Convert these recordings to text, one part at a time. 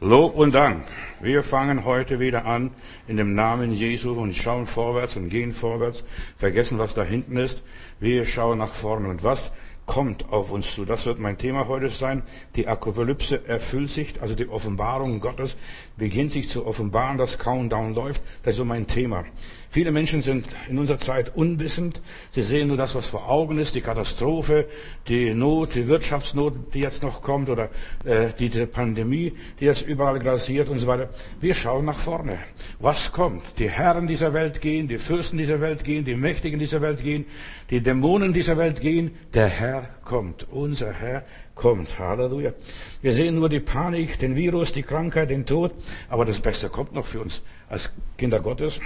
Lob und Dank. Wir fangen heute wieder an in dem Namen Jesu und schauen vorwärts und gehen vorwärts, vergessen, was da hinten ist. Wir schauen nach vorne und was kommt auf uns zu. Das wird mein Thema heute sein. Die Apokalypse erfüllt sich, also die Offenbarung Gottes beginnt sich zu offenbaren, das Countdown läuft. Das ist so mein Thema. Viele Menschen sind in unserer Zeit unwissend. Sie sehen nur das, was vor Augen ist, die Katastrophe, die Not, die Wirtschaftsnot, die jetzt noch kommt oder äh, die, die Pandemie, die jetzt überall grasiert und so weiter. Wir schauen nach vorne. Was kommt? Die Herren dieser Welt gehen, die Fürsten dieser Welt gehen, die Mächtigen dieser Welt gehen, die Dämonen dieser Welt gehen. Der Herr kommt. Unser Herr kommt. Halleluja. Wir sehen nur die Panik, den Virus, die Krankheit, den Tod. Aber das Beste kommt noch für uns als Kinder Gottes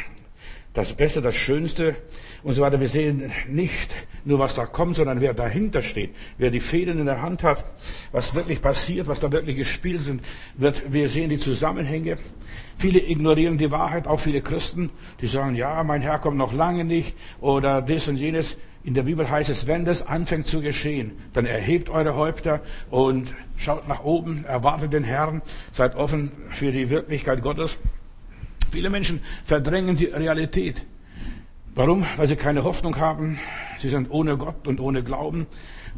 das Beste, das Schönste und so weiter. Wir sehen nicht nur, was da kommt, sondern wer dahinter steht, wer die Fäden in der Hand hat, was wirklich passiert, was da wirklich gespielt sind, wird, wir sehen die Zusammenhänge. Viele ignorieren die Wahrheit, auch viele Christen, die sagen, ja, mein Herr kommt noch lange nicht oder das und jenes. In der Bibel heißt es, wenn das anfängt zu geschehen, dann erhebt eure Häupter und schaut nach oben, erwartet den Herrn, seid offen für die Wirklichkeit Gottes. Viele Menschen verdrängen die Realität. Warum? Weil sie keine Hoffnung haben. Sie sind ohne Gott und ohne Glauben.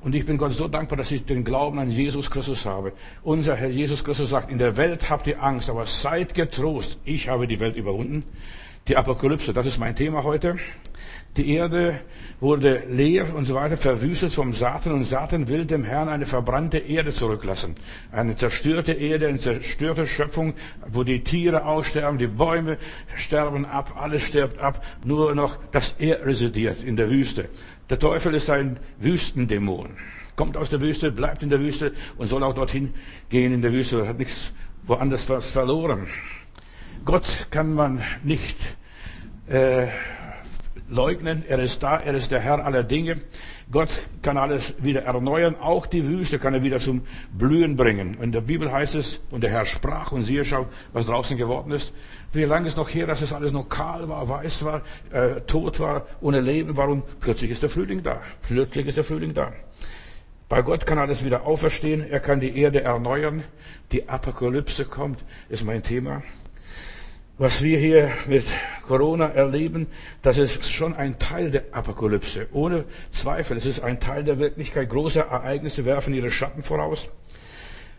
Und ich bin Gott so dankbar, dass ich den Glauben an Jesus Christus habe. Unser Herr Jesus Christus sagt, in der Welt habt ihr Angst, aber seid getrost. Ich habe die Welt überwunden. Die Apokalypse, das ist mein Thema heute. Die Erde wurde leer und so weiter, verwüstet vom Satan und Satan will dem Herrn eine verbrannte Erde zurücklassen. Eine zerstörte Erde, eine zerstörte Schöpfung, wo die Tiere aussterben, die Bäume sterben ab, alles stirbt ab, nur noch das Er residiert in der Wüste. Der Teufel ist ein Wüstendämon. Kommt aus der Wüste, bleibt in der Wüste und soll auch dorthin gehen in der Wüste, hat nichts woanders was verloren. Gott kann man nicht äh, leugnen. Er ist da, er ist der Herr aller Dinge. Gott kann alles wieder erneuern. Auch die Wüste kann er wieder zum Blühen bringen. In der Bibel heißt es, und der Herr sprach, und siehe, schau, was draußen geworden ist. Wie lange ist noch her, dass es alles noch kahl war, weiß war, äh, tot war, ohne Leben war und plötzlich ist der Frühling da. Plötzlich ist der Frühling da. Bei Gott kann alles wieder auferstehen. Er kann die Erde erneuern. Die Apokalypse kommt, ist mein Thema. Was wir hier mit Corona erleben, das ist schon ein Teil der Apokalypse. Ohne Zweifel, es ist ein Teil der Wirklichkeit. Große Ereignisse werfen ihre Schatten voraus.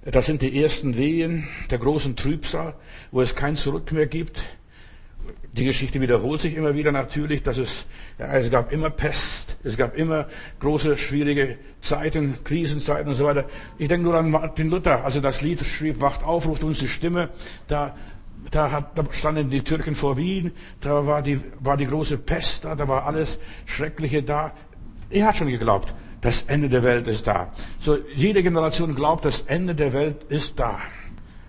Das sind die ersten Wehen der großen Trübsal, wo es kein Zurück mehr gibt. Die Geschichte wiederholt sich immer wieder natürlich, dass es, ja, es gab immer Pest, es gab immer große, schwierige Zeiten, Krisenzeiten und so weiter. Ich denke nur an Martin Luther, also das Lied schrieb, wacht auf, ruft uns die Stimme, da da, hat, da standen die Türken vor Wien, da war die, war die große Pest da, da war alles Schreckliche da. Er hat schon geglaubt, das Ende der Welt ist da. So, jede Generation glaubt, das Ende der Welt ist da.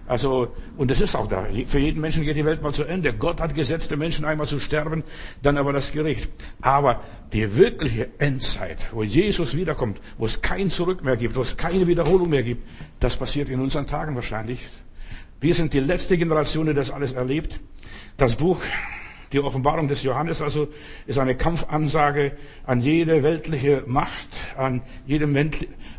Also, und es ist auch da. Für jeden Menschen geht die Welt mal zu Ende. Gott hat gesetzt, den Menschen einmal zu sterben, dann aber das Gericht. Aber die wirkliche Endzeit, wo Jesus wiederkommt, wo es kein Zurück mehr gibt, wo es keine Wiederholung mehr gibt, das passiert in unseren Tagen wahrscheinlich. Wir sind die letzte Generation, die das alles erlebt. Das Buch, die Offenbarung des Johannes also, ist eine Kampfansage an jede weltliche Macht, an jedem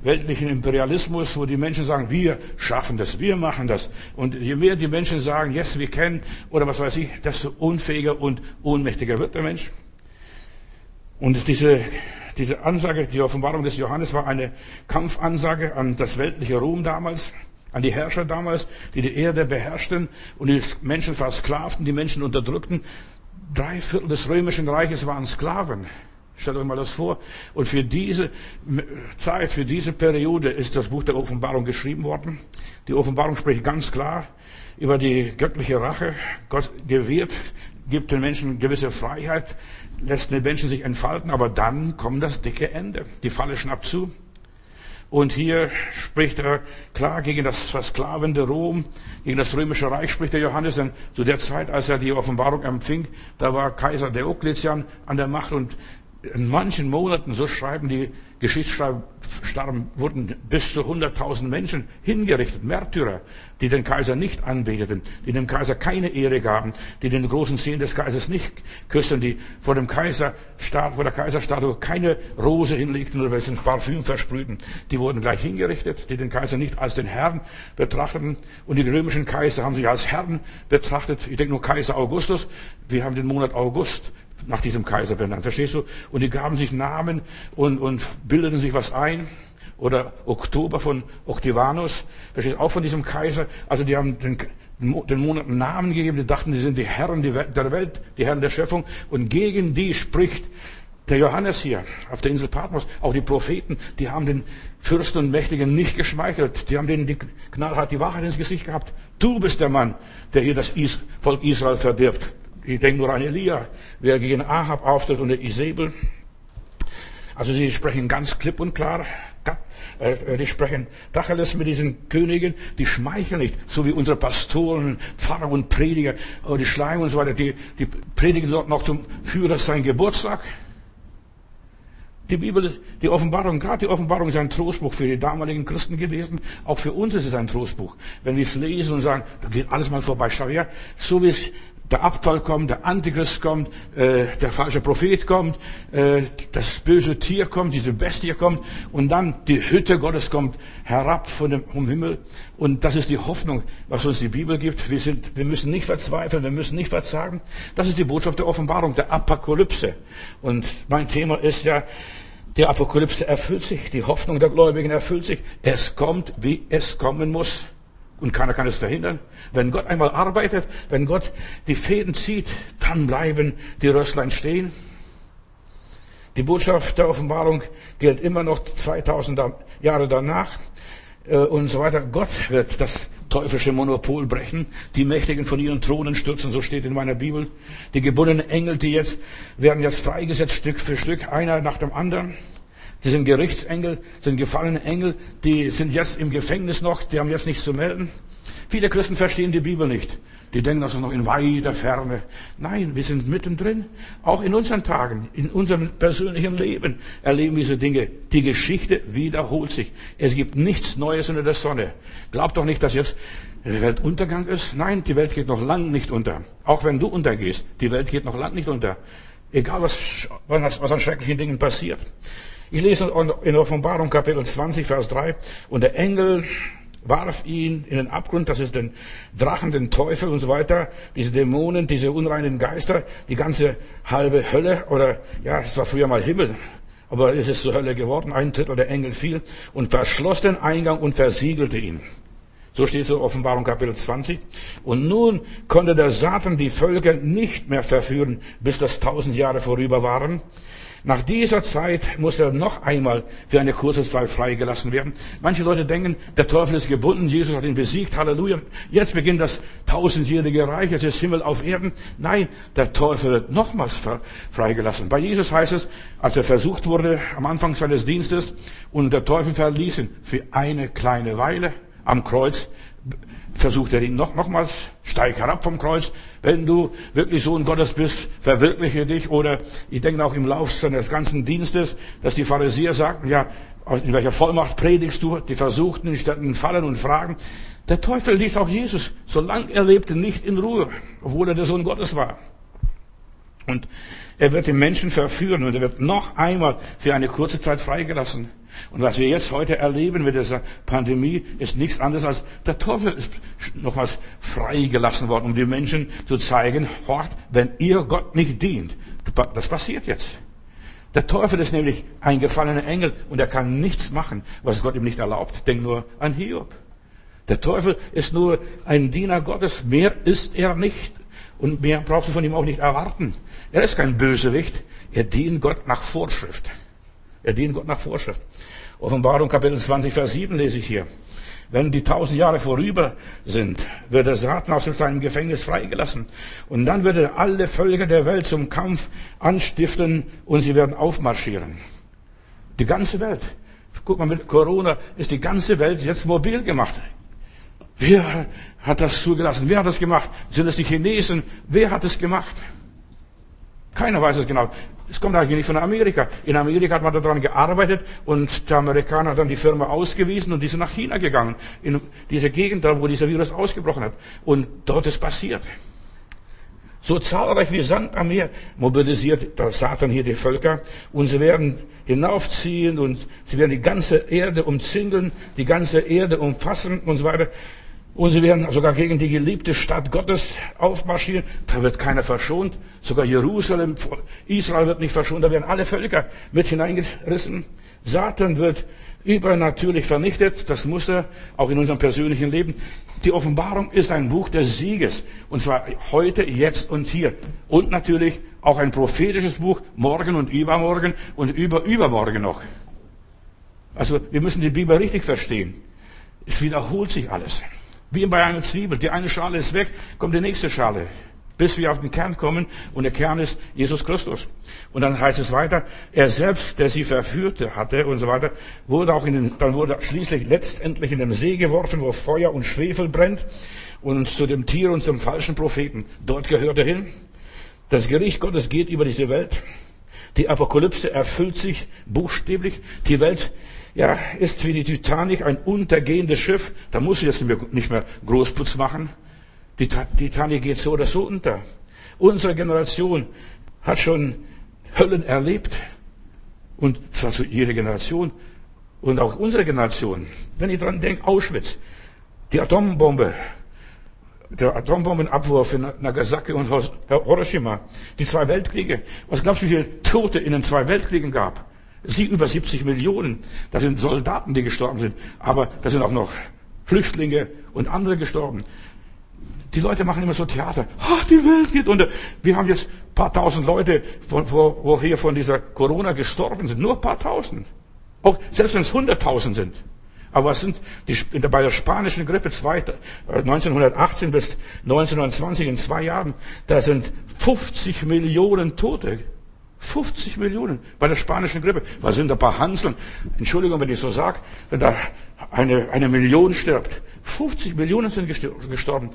weltlichen Imperialismus, wo die Menschen sagen, wir schaffen das, wir machen das. Und je mehr die Menschen sagen, yes, wir kennen, oder was weiß ich, desto unfähiger und ohnmächtiger wird der Mensch. Und diese, diese Ansage, die Offenbarung des Johannes war eine Kampfansage an das weltliche Rom damals an die Herrscher damals, die die Erde beherrschten und die Menschen versklavten, die Menschen unterdrückten. Drei Viertel des römischen Reiches waren Sklaven. Stellt euch mal das vor. Und für diese Zeit, für diese Periode ist das Buch der Offenbarung geschrieben worden. Die Offenbarung spricht ganz klar über die göttliche Rache. Gott gewährt, gibt den Menschen gewisse Freiheit, lässt den Menschen sich entfalten, aber dann kommt das dicke Ende. Die Falle schnappt zu. Und hier spricht er klar gegen das versklavende Rom, gegen das römische Reich spricht der Johannes, denn zu der Zeit, als er die Offenbarung empfing, da war Kaiser Diokletian an der Macht. Und in manchen Monaten, so schreiben die Geschichtsschreiber, starben, wurden bis zu 100.000 Menschen hingerichtet, Märtyrer, die den Kaiser nicht anbeteten, die dem Kaiser keine Ehre gaben, die den großen Zehen des Kaisers nicht küssen, die vor dem vor der Kaiserstatue keine Rose hinlegten oder ein Parfüm versprühten. Die wurden gleich hingerichtet, die den Kaiser nicht als den Herrn betrachteten. Und die römischen Kaiser haben sich als Herren betrachtet. Ich denke nur Kaiser Augustus. Wir haben den Monat August nach diesem Kaiser benannt. Verstehst du? Und die gaben sich Namen und, und bildeten sich was ein. Oder Oktober von Octavianus. Verstehst du? Auch von diesem Kaiser. Also die haben den, den Monaten Namen gegeben. Die dachten, die sind die Herren der Welt, die Herren der Schöpfung. Und gegen die spricht der Johannes hier auf der Insel Patmos, auch die Propheten, die haben den Fürsten und Mächtigen nicht geschmeichelt. Die haben denen die knallhart die Wahrheit ins Gesicht gehabt. Du bist der Mann, der hier das Volk Israel verdirbt. Ich denke nur an Elia, wer gegen Ahab auftritt und Isabel. Also sie sprechen ganz klipp und klar. Äh, die sprechen Tacheles mit diesen Königen, die schmeicheln nicht, so wie unsere Pastoren, Pfarrer und Prediger, die Schleim und so weiter, die, die predigen dort noch zum Führer sein Geburtstag. Die Bibel, die Offenbarung, gerade die Offenbarung ist ein Trostbuch für die damaligen Christen gewesen. Auch für uns ist es ein Trostbuch. Wenn wir es lesen und sagen, da geht alles mal vorbei. Schau her, so wie es der Abfall kommt, der Antichrist kommt, äh, der falsche Prophet kommt, äh, das böse Tier kommt, diese Bestie kommt und dann die Hütte Gottes kommt herab von dem, vom Himmel. Und das ist die Hoffnung, was uns die Bibel gibt. Wir, sind, wir müssen nicht verzweifeln, wir müssen nicht verzagen. Das ist die Botschaft der Offenbarung, der Apokalypse. Und mein Thema ist ja, die Apokalypse erfüllt sich, die Hoffnung der Gläubigen erfüllt sich. Es kommt, wie es kommen muss. Und keiner kann es verhindern. Wenn Gott einmal arbeitet, wenn Gott die Fäden zieht, dann bleiben die Rösslein stehen. Die Botschaft der Offenbarung gilt immer noch 2000 Jahre danach äh, und so weiter. Gott wird das teuflische Monopol brechen, die Mächtigen von ihren Thronen stürzen, so steht in meiner Bibel. Die gebundenen Engel, die jetzt werden jetzt freigesetzt Stück für Stück, einer nach dem anderen. Die sind Gerichtsengel, sind gefallene Engel, die sind jetzt im Gefängnis noch, die haben jetzt nichts zu melden. Viele Christen verstehen die Bibel nicht. Die denken, das ist noch in weiter Ferne. Nein, wir sind mittendrin. Auch in unseren Tagen, in unserem persönlichen Leben erleben wir diese Dinge. Die Geschichte wiederholt sich. Es gibt nichts Neues unter der Sonne. Glaubt doch nicht, dass jetzt der Weltuntergang ist. Nein, die Welt geht noch lang nicht unter. Auch wenn du untergehst, die Welt geht noch lang nicht unter. Egal was, was an schrecklichen Dingen passiert. Ich lese in Offenbarung Kapitel 20, Vers 3. Und der Engel warf ihn in den Abgrund, das ist den Drachen, den Teufel und so weiter, diese Dämonen, diese unreinen Geister, die ganze halbe Hölle, oder ja, es war früher mal Himmel, aber es ist zur Hölle geworden, ein Drittel der Engel fiel und verschloss den Eingang und versiegelte ihn. So steht es in Offenbarung Kapitel 20. Und nun konnte der Satan die Völker nicht mehr verführen, bis das tausend Jahre vorüber waren. Nach dieser Zeit muss er noch einmal für eine kurze Zeit freigelassen werden. Manche Leute denken, der Teufel ist gebunden, Jesus hat ihn besiegt, Halleluja. Jetzt beginnt das tausendjährige Reich, es ist Himmel auf Erden. Nein, der Teufel wird nochmals freigelassen. Bei Jesus heißt es, als er versucht wurde am Anfang seines Dienstes und der Teufel verließ ihn für eine kleine Weile am Kreuz, versucht er ihn noch, nochmals, steig herab vom Kreuz. Wenn du wirklich Sohn Gottes bist, verwirkliche dich. Oder ich denke auch im Lauf seines ganzen Dienstes, dass die Pharisäer sagten, ja, in welcher Vollmacht predigst du? Die versuchten, stellten Fallen und Fragen. Der Teufel ließ auch Jesus, solange er lebte, nicht in Ruhe, obwohl er der Sohn Gottes war. Und er wird den Menschen verführen und er wird noch einmal für eine kurze Zeit freigelassen. Und was wir jetzt heute erleben mit dieser Pandemie, ist nichts anderes als der Teufel ist nochmals freigelassen worden, um den Menschen zu zeigen, hort, wenn ihr Gott nicht dient, das passiert jetzt. Der Teufel ist nämlich ein gefallener Engel und er kann nichts machen, was Gott ihm nicht erlaubt. Denk nur an Hiob. Der Teufel ist nur ein Diener Gottes. Mehr ist er nicht. Und mehr brauchst du von ihm auch nicht erwarten. Er ist kein Bösewicht. Er dient Gott nach Vorschrift. Er dient Gott nach Vorschrift. Offenbarung Kapitel 20, Vers 7 lese ich hier. Wenn die tausend Jahre vorüber sind, wird der Satan aus seinem Gefängnis freigelassen. Und dann wird er alle Völker der Welt zum Kampf anstiften und sie werden aufmarschieren. Die ganze Welt. Guck mal, mit Corona ist die ganze Welt jetzt mobil gemacht. Wer hat das zugelassen? Wer hat das gemacht? Sind es die Chinesen? Wer hat es gemacht? Keiner weiß es genau. Es kommt eigentlich nicht von Amerika. In Amerika hat man daran gearbeitet und der Amerikaner hat dann die Firma ausgewiesen und die sind nach China gegangen. In diese Gegend, da wo dieser Virus ausgebrochen hat. Und dort ist passiert. So zahlreich wie Sand am Meer mobilisiert der Satan hier die Völker und sie werden hinaufziehen und sie werden die ganze Erde umzingeln, die ganze Erde umfassen und so weiter. Und sie werden sogar gegen die geliebte Stadt Gottes aufmarschieren. Da wird keiner verschont. Sogar Jerusalem, Israel wird nicht verschont. Da werden alle Völker mit hineingerissen. Satan wird übernatürlich vernichtet. Das muss er auch in unserem persönlichen Leben. Die Offenbarung ist ein Buch des Sieges. Und zwar heute, jetzt und hier. Und natürlich auch ein prophetisches Buch, morgen und übermorgen und über übermorgen noch. Also wir müssen die Bibel richtig verstehen. Es wiederholt sich alles. Wie bei einer Zwiebel. Die eine Schale ist weg, kommt die nächste Schale. Bis wir auf den Kern kommen. Und der Kern ist Jesus Christus. Und dann heißt es weiter, er selbst, der sie verführte hatte und so weiter, wurde auch in den, dann wurde schließlich letztendlich in den See geworfen, wo Feuer und Schwefel brennt. Und zu dem Tier und zum falschen Propheten. Dort gehört er hin. Das Gericht Gottes geht über diese Welt. Die Apokalypse erfüllt sich buchstäblich. Die Welt ja, ist wie die Titanic ein untergehendes Schiff. Da muss ich jetzt nicht mehr Großputz machen. Die Titanic geht so oder so unter. Unsere Generation hat schon Höllen erlebt. Und zwar zu jeder Generation. Und auch unsere Generation. Wenn ich dran denke, Auschwitz, die Atombombe, der Atombombenabwurf in Nagasaki und Hiroshima, die zwei Weltkriege. Was glaubst du, wie viele Tote in den zwei Weltkriegen gab? Sie über 70 Millionen. Das sind Soldaten, die gestorben sind. Aber da sind auch noch Flüchtlinge und andere gestorben. Die Leute machen immer so Theater. Ach, die Welt geht unter. Wir haben jetzt paar tausend Leute, von, wo, wo hier von dieser Corona gestorben sind. Nur paar tausend. Auch selbst wenn es hunderttausend sind. Aber was sind die, bei der spanischen Grippe 1918 äh, bis 1920 in zwei Jahren, da sind 50 Millionen Tote 50 Millionen bei der spanischen Grippe. Was sind da ein paar Hanseln? Entschuldigung, wenn ich so sage, wenn da eine, eine Million stirbt. 50 Millionen sind gestorben.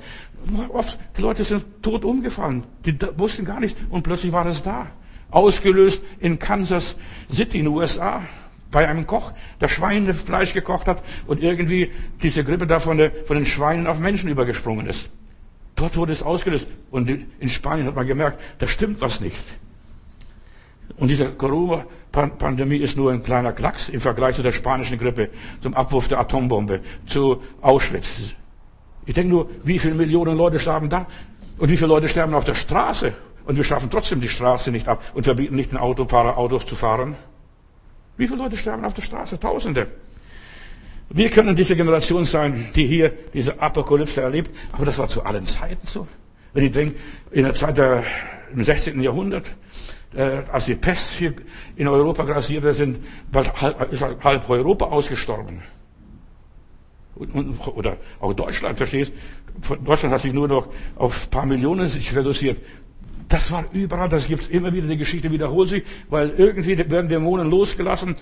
Die Leute sind tot umgefallen. Die wussten gar nichts. Und plötzlich war es da. Ausgelöst in Kansas City in den USA. Bei einem Koch, der Schweinefleisch gekocht hat und irgendwie diese Grippe da von, der, von den Schweinen auf Menschen übergesprungen ist. Dort wurde es ausgelöst. Und in Spanien hat man gemerkt, da stimmt was nicht. Und diese Corona-Pandemie ist nur ein kleiner Klacks im Vergleich zu der spanischen Grippe, zum Abwurf der Atombombe, zu Auschwitz. Ich denke nur, wie viele Millionen Leute sterben da? Und wie viele Leute sterben auf der Straße? Und wir schaffen trotzdem die Straße nicht ab und verbieten nicht den Autofahrer Autos zu fahren. Wie viele Leute sterben auf der Straße? Tausende. Wir können diese Generation sein, die hier diese Apokalypse erlebt, aber das war zu allen Zeiten so. Wenn ich denke, in der Zeit der, im 16. Jahrhundert, als die Pest hier in Europa grassierte, sind bald halb, ist halb Europa ausgestorben. Und, und, oder auch Deutschland, verstehst? Deutschland hat sich nur noch auf ein paar Millionen sich reduziert. Das war überall, das gibt's immer wieder, die Geschichte wiederholt sich, weil irgendwie werden Dämonen losgelassen,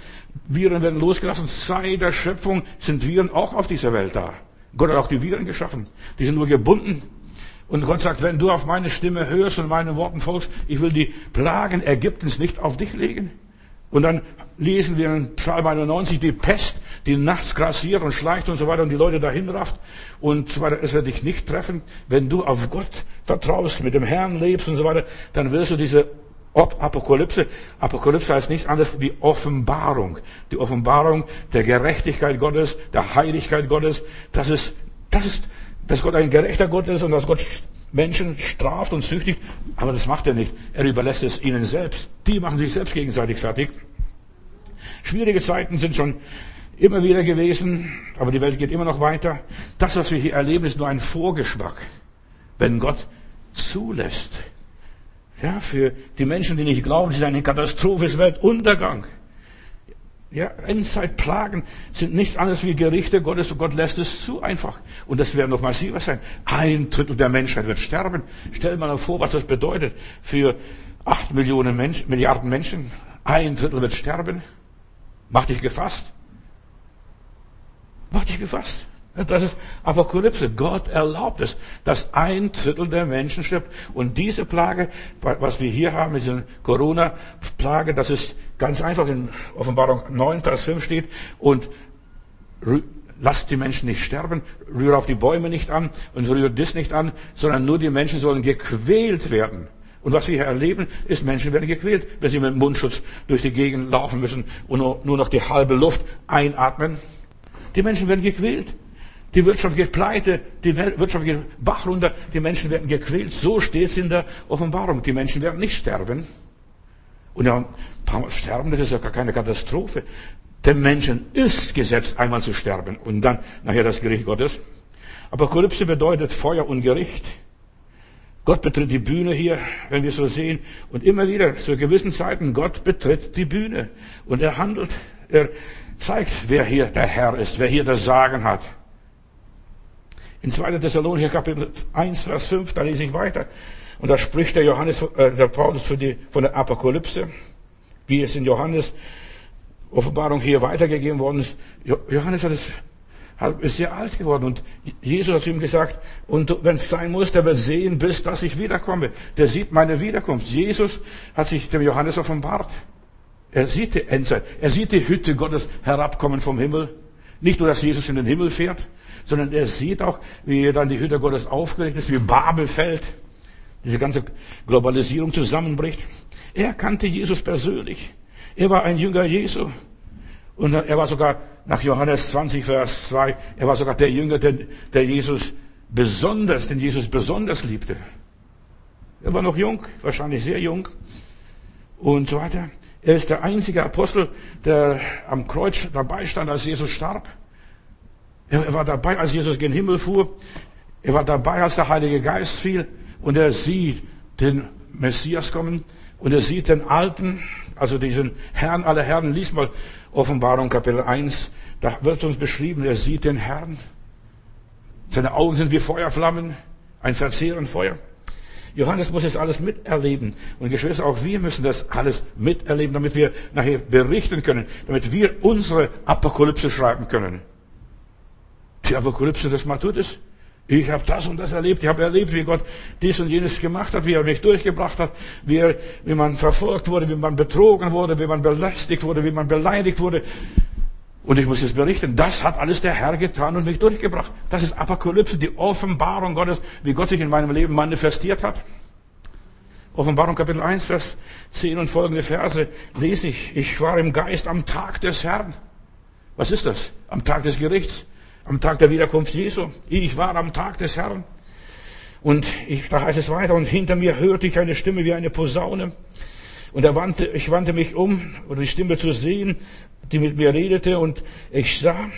Viren werden losgelassen. Seit der Schöpfung sind Viren auch auf dieser Welt da. Gott hat auch die Viren geschaffen. Die sind nur gebunden und Gott sagt, wenn du auf meine Stimme hörst und meinen Worten folgst, ich will die Plagen Ägyptens nicht auf dich legen. Und dann lesen wir in Psalm 91 die Pest, die nachts grassiert und schleicht und so weiter und die Leute dahin rafft und so weiter. Es wird dich nicht treffen. Wenn du auf Gott vertraust, mit dem Herrn lebst und so weiter, dann wirst du diese Apokalypse. Apokalypse heißt nichts anderes wie Offenbarung. Die Offenbarung der Gerechtigkeit Gottes, der Heiligkeit Gottes. Das ist, das ist dass Gott ein gerechter Gott ist und dass Gott Menschen straft und züchtigt. Aber das macht er nicht. Er überlässt es ihnen selbst. Die machen sich selbst gegenseitig fertig. Schwierige Zeiten sind schon immer wieder gewesen, aber die Welt geht immer noch weiter. Das, was wir hier erleben, ist nur ein Vorgeschmack. Wenn Gott zulässt. Ja, für die Menschen, die nicht glauben, es ist eine Katastrophe, ist Weltuntergang. Ja, Endzeitplagen sind nichts anderes wie Gerichte Gottes und Gott lässt es zu einfach. Und das wird noch massiver sein. Ein Drittel der Menschheit wird sterben. Stell mal vor, was das bedeutet für acht Millionen Menschen, Milliarden Menschen. Ein Drittel wird sterben. Mach dich gefasst. Mach dich gefasst. Das ist Apokalypse. Gott erlaubt es, dass ein Drittel der Menschen stirbt. Und diese Plage, was wir hier haben, diese Corona-Plage, das ist ganz einfach in Offenbarung 9, Vers 5 steht. Und lasst die Menschen nicht sterben, rühre auch die Bäume nicht an und rühre das nicht an, sondern nur die Menschen sollen gequält werden. Und was wir hier erleben, ist, Menschen werden gequält, wenn sie mit Mundschutz durch die Gegend laufen müssen und nur noch die halbe Luft einatmen. Die Menschen werden gequält. Die Wirtschaft geht pleite, die Wirtschaft geht Bach runter, die Menschen werden gequält. So steht es in der Offenbarung. Die Menschen werden nicht sterben. Und ja, sterben, das ist ja gar keine Katastrophe. Dem Menschen ist gesetzt, einmal zu sterben und dann nachher das Gericht Gottes. Apokalypse bedeutet Feuer und Gericht. Gott betritt die Bühne hier, wenn wir so sehen. Und immer wieder, zu gewissen Zeiten, Gott betritt die Bühne. Und er handelt, er zeigt, wer hier der Herr ist, wer hier das Sagen hat. In 2. Thessalonicher Kapitel 1, Vers 5, da lese ich weiter. Und da spricht der Johannes, äh, der Paulus für die, von der Apokalypse, wie es in Johannes Offenbarung hier weitergegeben worden ist. Johannes hat es, ist sehr alt geworden und Jesus hat zu ihm gesagt, und wenn es sein muss, der wird sehen, bis dass ich wiederkomme. Der sieht meine Wiederkunft. Jesus hat sich dem Johannes offenbart. Er sieht die Endzeit. Er sieht die Hütte Gottes herabkommen vom Himmel. Nicht nur, dass Jesus in den Himmel fährt, sondern er sieht auch, wie dann die Hütte Gottes aufgerichtet ist, wie Babel fällt, diese ganze Globalisierung zusammenbricht. Er kannte Jesus persönlich. Er war ein Jünger Jesu. Und er war sogar, nach Johannes 20, Vers 2, er war sogar der Jünger, der, der Jesus besonders, den Jesus besonders liebte. Er war noch jung, wahrscheinlich sehr jung und so weiter. Er ist der einzige Apostel, der am Kreuz dabei stand, als Jesus starb. Er war dabei, als Jesus gen Himmel fuhr. Er war dabei, als der Heilige Geist fiel. Und er sieht den Messias kommen. Und er sieht den Alten, also diesen Herrn aller Herren. Lies mal Offenbarung Kapitel 1. Da wird uns beschrieben, er sieht den Herrn. Seine Augen sind wie Feuerflammen, ein verzehrend Feuer. Johannes muss es alles miterleben. Und Geschwister, auch wir müssen das alles miterleben, damit wir nachher berichten können, damit wir unsere Apokalypse schreiben können. Die Apokalypse des Matthäus. Ich habe das und das erlebt. Ich habe erlebt, wie Gott dies und jenes gemacht hat, wie er mich durchgebracht hat, wie, er, wie man verfolgt wurde, wie man betrogen wurde, wie man belästigt wurde, wie man beleidigt wurde. Und ich muss jetzt berichten, das hat alles der Herr getan und mich durchgebracht. Das ist Apokalypse, die Offenbarung Gottes, wie Gott sich in meinem Leben manifestiert hat. Offenbarung Kapitel 1, Vers 10 und folgende Verse lese ich. Ich war im Geist am Tag des Herrn. Was ist das? Am Tag des Gerichts, am Tag der Wiederkunft Jesu. Ich war am Tag des Herrn. Und ich, da heißt es weiter, und hinter mir hörte ich eine Stimme wie eine Posaune. Und er wandte, ich wandte mich um, um die Stimme zu sehen, die mit mir redete, und ich sah,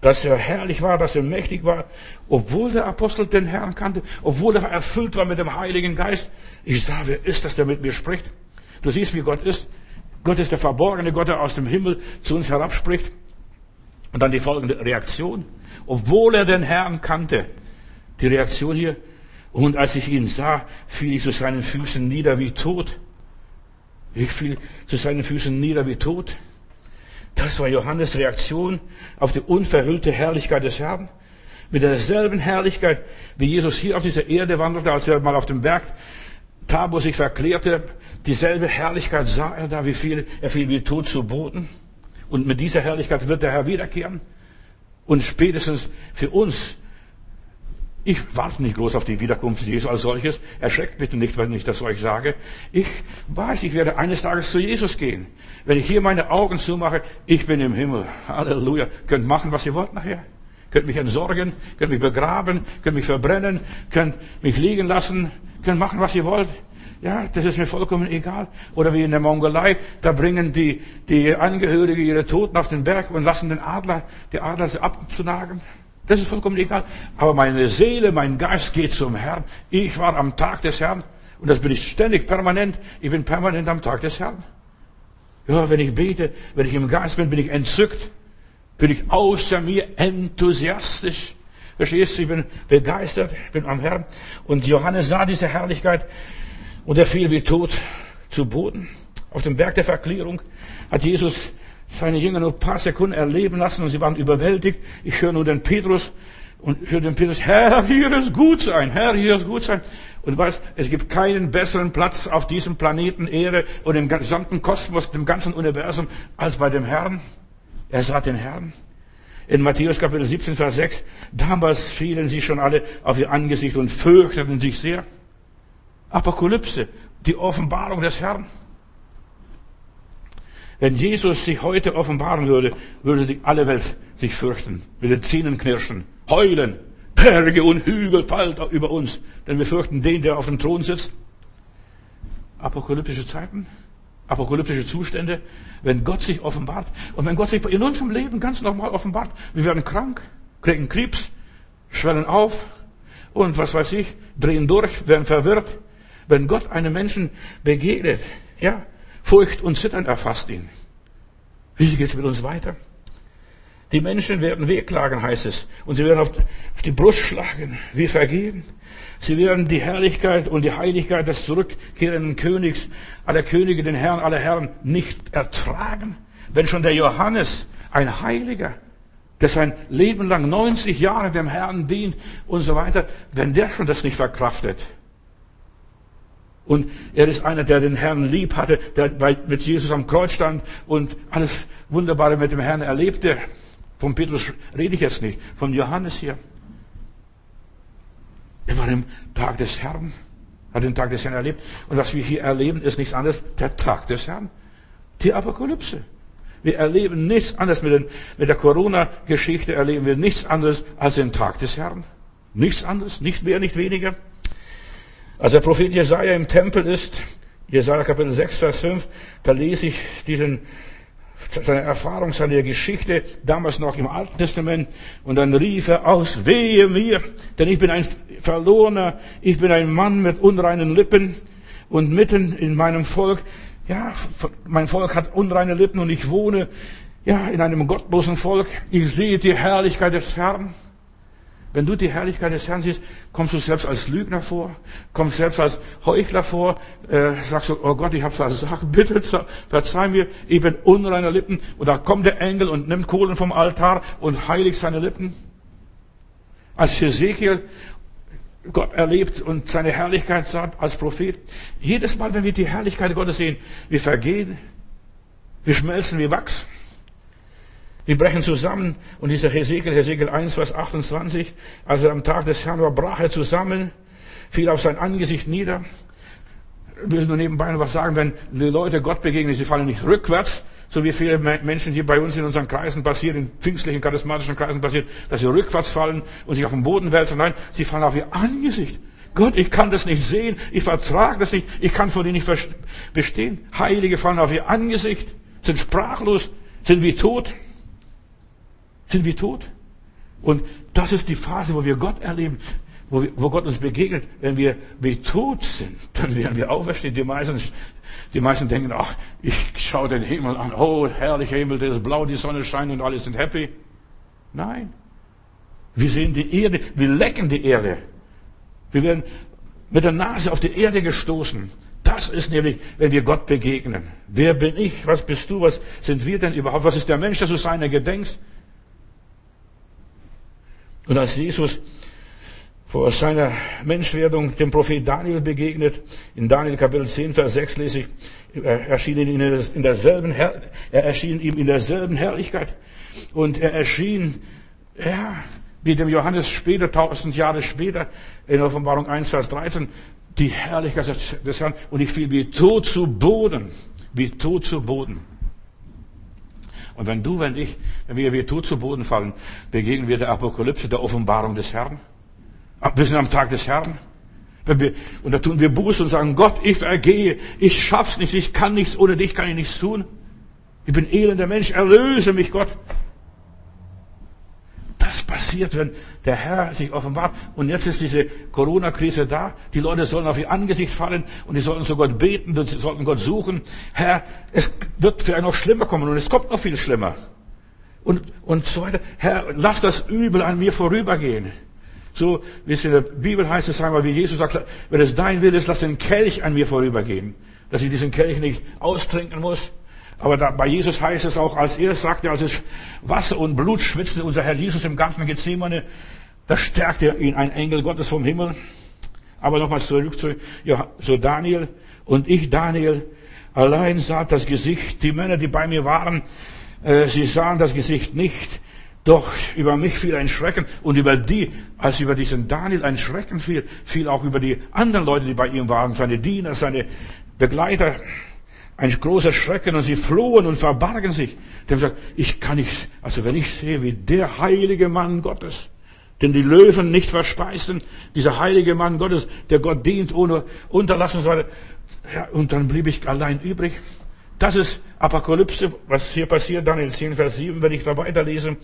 dass er herrlich war, dass er mächtig war, obwohl der Apostel den Herrn kannte, obwohl er erfüllt war mit dem Heiligen Geist. Ich sah, wer ist das, der mit mir spricht? Du siehst, wie Gott ist. Gott ist der verborgene Gott, der aus dem Himmel zu uns herabspricht. Und dann die folgende Reaktion. Obwohl er den Herrn kannte, die Reaktion hier. Und als ich ihn sah, fiel ich zu seinen Füßen nieder wie tot. Ich fiel zu seinen Füßen nieder wie tot. Das war Johannes Reaktion auf die unverhüllte Herrlichkeit des Herrn. Mit derselben Herrlichkeit, wie Jesus hier auf dieser Erde wandelte, als er mal auf dem Berg Tabor sich verklärte, dieselbe Herrlichkeit sah er da, wie viel, er fiel wie tot zu Boden. Und mit dieser Herrlichkeit wird der Herr wiederkehren. Und spätestens für uns ich warte nicht groß auf die Wiederkunft Jesu als solches. Erschreckt bitte nicht, wenn ich das euch sage. Ich weiß, ich werde eines Tages zu Jesus gehen. Wenn ich hier meine Augen zumache, ich bin im Himmel. Halleluja. Könnt machen, was ihr wollt nachher. Könnt mich entsorgen, könnt mich begraben, könnt mich verbrennen, könnt mich liegen lassen, könnt machen, was ihr wollt. Ja, das ist mir vollkommen egal. Oder wie in der Mongolei, da bringen die, die Angehörige ihre Toten auf den Berg und lassen den Adler, die Adler abzunagen. Das ist vollkommen egal. Aber meine Seele, mein Geist geht zum Herrn. Ich war am Tag des Herrn. Und das bin ich ständig, permanent. Ich bin permanent am Tag des Herrn. Ja, wenn ich bete, wenn ich im Geist bin, bin ich entzückt. Bin ich außer mir enthusiastisch. Verstehst du? Ich bin begeistert, bin am Herrn. Und Johannes sah diese Herrlichkeit und er fiel wie tot zu Boden. Auf dem Berg der Verklärung hat Jesus seine Jünger nur ein paar Sekunden erleben lassen und sie waren überwältigt. Ich höre nur den Petrus und höre den Petrus, Herr, hier ist gut sein, Herr, hier ist gut sein. Und weißt, es gibt keinen besseren Platz auf diesem Planeten Erde und im gesamten Kosmos, dem ganzen Universum, als bei dem Herrn. Er sah den Herrn. In Matthäus Kapitel 17, Vers 6, damals fielen sie schon alle auf ihr Angesicht und fürchteten sich sehr. Apokalypse, die Offenbarung des Herrn. Wenn Jesus sich heute offenbaren würde, würde die alle Welt sich fürchten, den Zähnen knirschen, heulen, Berge und Hügel fallen über uns, denn wir fürchten den, der auf dem Thron sitzt. Apokalyptische Zeiten, apokalyptische Zustände, wenn Gott sich offenbart und wenn Gott sich in unserem Leben ganz normal offenbart, wir werden krank, kriegen Krebs, schwellen auf und was weiß ich, drehen durch, werden verwirrt. Wenn Gott einem Menschen begegnet, ja, Furcht und Zittern erfasst ihn. Wie geht's mit uns weiter? Die Menschen werden wehklagen, heißt es. Und sie werden auf die Brust schlagen, wie vergehen. Sie werden die Herrlichkeit und die Heiligkeit des zurückkehrenden Königs, aller Könige, den Herrn aller Herren, nicht ertragen. Wenn schon der Johannes, ein Heiliger, der sein Leben lang 90 Jahre dem Herrn dient und so weiter, wenn der schon das nicht verkraftet, und er ist einer, der den Herrn lieb hatte, der mit Jesus am Kreuz stand und alles Wunderbare mit dem Herrn erlebte. Von Petrus rede ich jetzt nicht, von Johannes hier. Er war im Tag des Herrn, hat den Tag des Herrn erlebt. Und was wir hier erleben, ist nichts anderes, der Tag des Herrn. Die Apokalypse. Wir erleben nichts anderes mit, den, mit der Corona-Geschichte, erleben wir nichts anderes als den Tag des Herrn. Nichts anderes, nicht mehr, nicht weniger. Als der Prophet Jesaja im Tempel ist, Jesaja Kapitel 6, Vers 5, da lese ich diesen, seine Erfahrung, seine Geschichte, damals noch im Alten Testament, und dann rief er aus, wehe mir, denn ich bin ein Verlorener, ich bin ein Mann mit unreinen Lippen, und mitten in meinem Volk, ja, mein Volk hat unreine Lippen und ich wohne, ja, in einem gottlosen Volk. Ich sehe die Herrlichkeit des Herrn. Wenn du die Herrlichkeit des Herrn siehst, kommst du selbst als Lügner vor, kommst selbst als Heuchler vor, äh, sagst du, oh Gott, ich habe versagt, bitte verzeih mir, ich bin unreiner Lippen. Und da kommt der Engel und nimmt Kohlen vom Altar und heiligt seine Lippen. Als Hesekiel Gott erlebt und seine Herrlichkeit sah als Prophet, jedes Mal, wenn wir die Herrlichkeit Gottes sehen, wir vergehen, wir schmelzen wie Wachs. Wir brechen zusammen. Und dieser Hesekiel, Hesekiel 1, Vers 28, als er am Tag des Herrn war, brach er zusammen, fiel auf sein Angesicht nieder. Ich will nur nebenbei noch was sagen, wenn die Leute Gott begegnen, sie fallen nicht rückwärts, so wie viele Menschen hier bei uns in unseren Kreisen passiert, in pfingstlichen, charismatischen Kreisen passiert, dass sie rückwärts fallen und sich auf den Boden wälzen. Nein, sie fallen auf ihr Angesicht. Gott, ich kann das nicht sehen, ich vertrage das nicht, ich kann vor dir nicht bestehen. Heilige fallen auf ihr Angesicht, sind sprachlos, sind wie tot sind wir tot. Und das ist die Phase, wo wir Gott erleben, wo, wir, wo Gott uns begegnet. Wenn wir wie tot sind, dann werden wir auferstehen. Die meisten, die meisten denken, ach, ich schaue den Himmel an. Oh, herrlicher Himmel, der ist blau, die Sonne scheint und alle sind happy. Nein. Wir sehen die Erde, wir lecken die Erde. Wir werden mit der Nase auf die Erde gestoßen. Das ist nämlich, wenn wir Gott begegnen. Wer bin ich? Was bist du? Was sind wir denn überhaupt? Was ist der Mensch, dass du seiner gedenkst? Und als Jesus vor seiner Menschwerdung dem Prophet Daniel begegnet, in Daniel Kapitel 10, Vers 6 lese ich, er erschien ihm in derselben, er erschien ihm in derselben Herrlichkeit. Und er erschien, ja, wie dem Johannes später, tausend Jahre später, in Offenbarung 1, Vers 13, die Herrlichkeit des Herrn. Und ich fiel wie tot zu Boden, wie tot zu Boden. Und wenn du, wenn ich, wenn wir wie tot zu Boden fallen, begegnen wir der Apokalypse, der Offenbarung des Herrn. Wir sind am Tag des Herrn. Wenn wir, und da tun wir Buße und sagen, Gott, ich vergehe, ich schaff's nicht, ich kann nichts, ohne dich kann ich nichts tun. Ich bin elender Mensch, erlöse mich, Gott. Das passiert, wenn der Herr sich offenbart. Und jetzt ist diese Corona-Krise da. Die Leute sollen auf ihr Angesicht fallen und die sollen zu Gott beten und sie sollten Gott suchen. Herr, es wird vielleicht noch schlimmer kommen und es kommt noch viel schlimmer. Und, und so weiter. Herr, lass das Übel an mir vorübergehen. So, wie es in der Bibel heißt, es einmal, wie Jesus sagt, wenn es dein Wille ist, lass den Kelch an mir vorübergehen. Dass ich diesen Kelch nicht austrinken muss. Aber da, bei Jesus heißt es auch, als er sagte, als es Wasser und Blut schwitzte, unser Herr Jesus im Garten Gethsemane, da stärkte ihn ein Engel Gottes vom Himmel. Aber nochmals zurück zu, ja, zu Daniel. Und ich, Daniel, allein sah das Gesicht. Die Männer, die bei mir waren, äh, sie sahen das Gesicht nicht. Doch über mich fiel ein Schrecken und über die, als über diesen Daniel ein Schrecken fiel, fiel auch über die anderen Leute, die bei ihm waren, seine Diener, seine Begleiter, ein großer Schrecken und sie flohen und verbargen sich. Haben gesagt, ich kann nicht, also wenn ich sehe, wie der heilige Mann Gottes, den die Löwen nicht verspeisten, dieser heilige Mann Gottes, der Gott dient ohne Unterlassen und so weiter. Ja, und dann blieb ich allein übrig. Das ist Apokalypse, was hier passiert, dann in 10 Vers 7, wenn ich da weiterlese.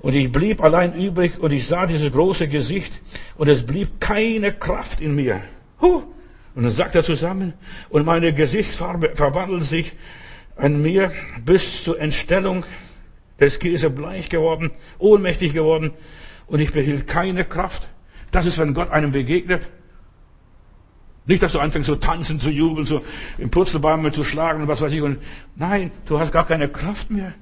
Und ich blieb allein übrig und ich sah dieses große Gesicht und es blieb keine Kraft in mir. Huh. Und dann sagt er zusammen, und meine Gesichtsfarbe verwandelt sich an mir bis zur Entstellung des Käse bleich geworden, ohnmächtig geworden, und ich behielt keine Kraft. Das ist, wenn Gott einem begegnet. Nicht, dass du anfängst zu tanzen, zu jubeln, so im Purzelbaum zu schlagen und was weiß ich. Und nein, du hast gar keine Kraft mehr.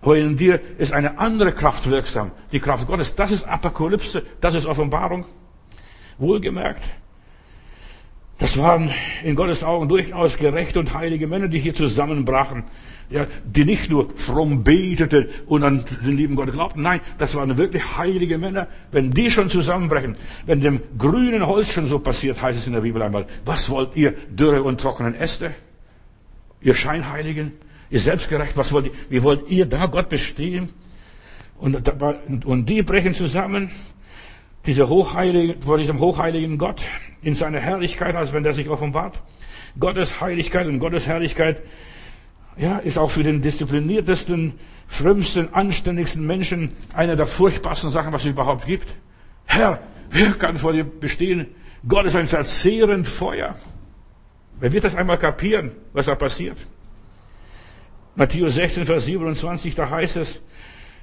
Aber in dir ist eine andere Kraft wirksam. Die Kraft Gottes. Das ist Apokalypse. Das ist Offenbarung. Wohlgemerkt. Das waren in Gottes Augen durchaus gerechte und heilige Männer, die hier zusammenbrachen. Ja, die nicht nur fromm beteten und an den lieben Gott glaubten. Nein, das waren wirklich heilige Männer. Wenn die schon zusammenbrechen, wenn dem grünen Holz schon so passiert, heißt es in der Bibel einmal, was wollt ihr, dürre und trockenen Äste? Ihr Scheinheiligen, ihr Selbstgerecht, was wollt ihr, wie wollt ihr da Gott bestehen? Und, und die brechen zusammen diese Hochheilige, vor diesem hochheiligen Gott in seiner Herrlichkeit, als wenn der sich offenbart. Gottes Heiligkeit und Gottes Herrlichkeit, ja, ist auch für den diszipliniertesten, frömmsten, anständigsten Menschen eine der furchtbarsten Sachen, was es überhaupt gibt. Herr, wer kann vor dir bestehen? Gott ist ein verzehrend Feuer. Wer wird das einmal kapieren, was da passiert? Matthäus 16, Vers 27, da heißt es,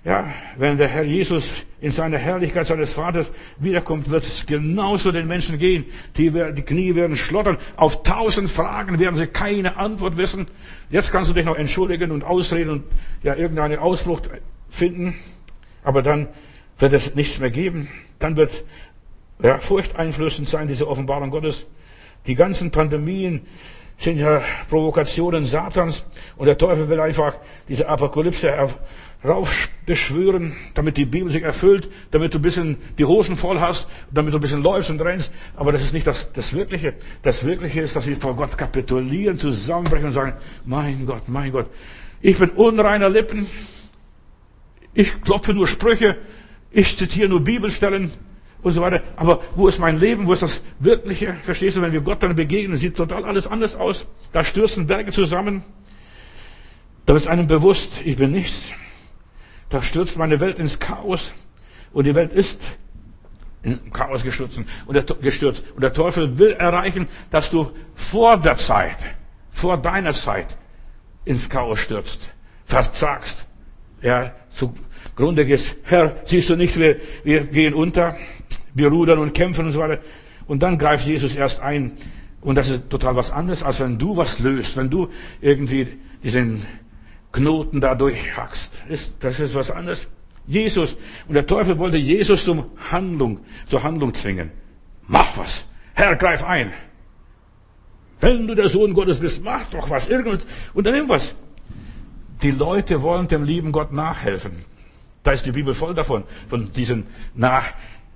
ja, wenn der Herr Jesus in seiner Herrlichkeit seines Vaters wiederkommt, wird es genauso den Menschen gehen. Die, die Knie werden schlottern. Auf tausend Fragen werden sie keine Antwort wissen. Jetzt kannst du dich noch entschuldigen und ausreden und ja irgendeine Ausflucht finden. Aber dann wird es nichts mehr geben. Dann wird ja, furchteinflößend sein, diese Offenbarung Gottes. Die ganzen Pandemien sind ja Provokationen Satans und der Teufel will einfach diese Apokalypse raufbeschwören, damit die Bibel sich erfüllt, damit du ein bisschen die Hosen voll hast, damit du ein bisschen läufst und rennst. Aber das ist nicht das, das Wirkliche. Das Wirkliche ist, dass wir vor Gott kapitulieren, zusammenbrechen und sagen, mein Gott, mein Gott, ich bin unreiner Lippen, ich klopfe nur Sprüche, ich zitiere nur Bibelstellen und so weiter. Aber wo ist mein Leben? Wo ist das Wirkliche? Verstehst du, wenn wir Gott dann begegnen, sieht total alles anders aus. Da stürzen Berge zusammen. Da ist einem bewusst, ich bin nichts. Da stürzt meine Welt ins Chaos. Und die Welt ist in Chaos gestürzt. Und der, gestürzt. Und der Teufel will erreichen, dass du vor der Zeit, vor deiner Zeit ins Chaos stürzt, verzagst, ja, zugrunde gehst. Herr, siehst du nicht, wir, wir gehen unter, wir rudern und kämpfen und so weiter. Und dann greift Jesus erst ein. Und das ist total was anderes, als wenn du was löst, wenn du irgendwie diesen Knoten da durchhackst. Das ist was anderes. Jesus. Und der Teufel wollte Jesus zum Handlung, zur Handlung zwingen. Mach was. Herr, greif ein. Wenn du der Sohn Gottes bist, mach doch was. Irgendwas. Unternimm was. Die Leute wollen dem lieben Gott nachhelfen. Da ist die Bibel voll davon, von diesen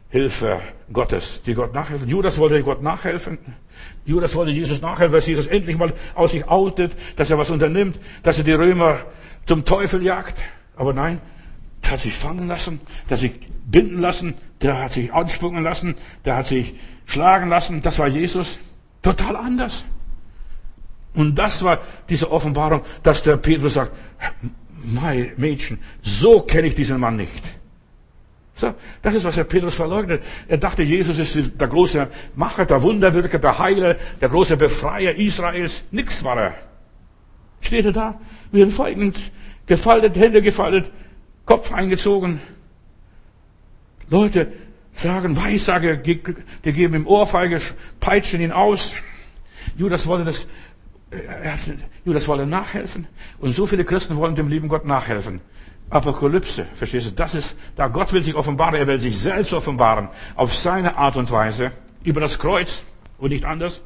Nachhilfe Gottes, die Gott nachhelfen. Judas wollte Gott nachhelfen. Judas wollte Jesus nachhelfen, dass Jesus endlich mal aus sich outet, dass er was unternimmt, dass er die Römer zum Teufel jagt. Aber nein, der hat sich fangen lassen, der hat sich binden lassen, der hat sich anspucken lassen, der hat sich schlagen lassen. Das war Jesus. Total anders. Und das war diese Offenbarung, dass der Petrus sagt, mein Mädchen, so kenne ich diesen Mann nicht. So, das ist, was der Petrus verleugnet. Er dachte, Jesus ist der große Macher, der Wunderwirker, der Heiler, der große Befreier Israels. Nix war er. Steht er da, wie ein Feigend, gefaltet, Hände gefaltet, Kopf eingezogen. Leute sagen, Weissage, die geben ihm Ohrfeige, peitschen ihn aus. Judas wollte das Judas wollte nachhelfen. Und so viele Christen wollen dem lieben Gott nachhelfen. Apokalypse, verstehst du? Das ist, da Gott will sich offenbaren, er will sich selbst offenbaren. Auf seine Art und Weise. Über das Kreuz und nicht anders.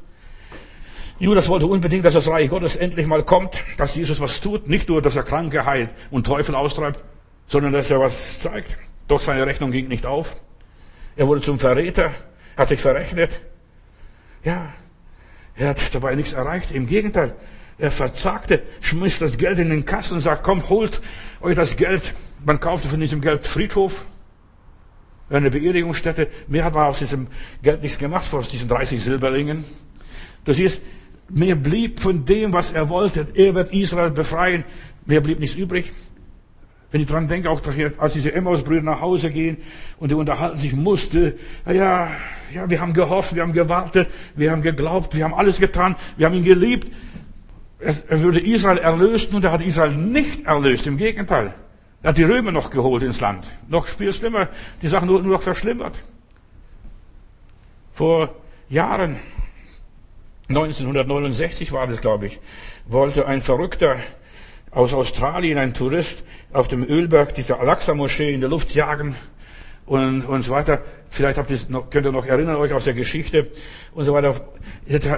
Judas wollte unbedingt, dass das Reich Gottes endlich mal kommt, dass Jesus was tut. Nicht nur, dass er Kranke heilt und Teufel austreibt, sondern dass er was zeigt. Doch seine Rechnung ging nicht auf. Er wurde zum Verräter, hat sich verrechnet. Ja, er hat dabei nichts erreicht. Im Gegenteil, er verzagte, schmiss das Geld in den Kasten und sagt, komm, holt euch das Geld. Man kaufte von diesem Geld Friedhof, eine Beerdigungsstätte. Mehr hat man aus diesem Geld nichts gemacht, aus diesen 30 Silberlingen. Du siehst, mehr blieb von dem, was er wollte. Er wird Israel befreien. Mehr blieb nichts übrig. Wenn ich dran denke, auch als diese Emmaus-Brüder nach Hause gehen und die unterhalten sich musste, ja, ja, wir haben gehofft, wir haben gewartet, wir haben geglaubt, wir haben alles getan, wir haben ihn geliebt. Er würde Israel erlösen und er hat Israel nicht erlöst, im Gegenteil. Er hat die Römer noch geholt ins Land. Noch viel schlimmer, die Sachen nur, noch verschlimmert. Vor Jahren, 1969 war das, glaube ich, wollte ein Verrückter aus Australien, ein Tourist, auf dem Ölberg dieser Al-Aqsa-Moschee in der Luft jagen und, und so weiter. Vielleicht habt ihr noch, könnt ihr noch erinnern euch aus der Geschichte und so weiter.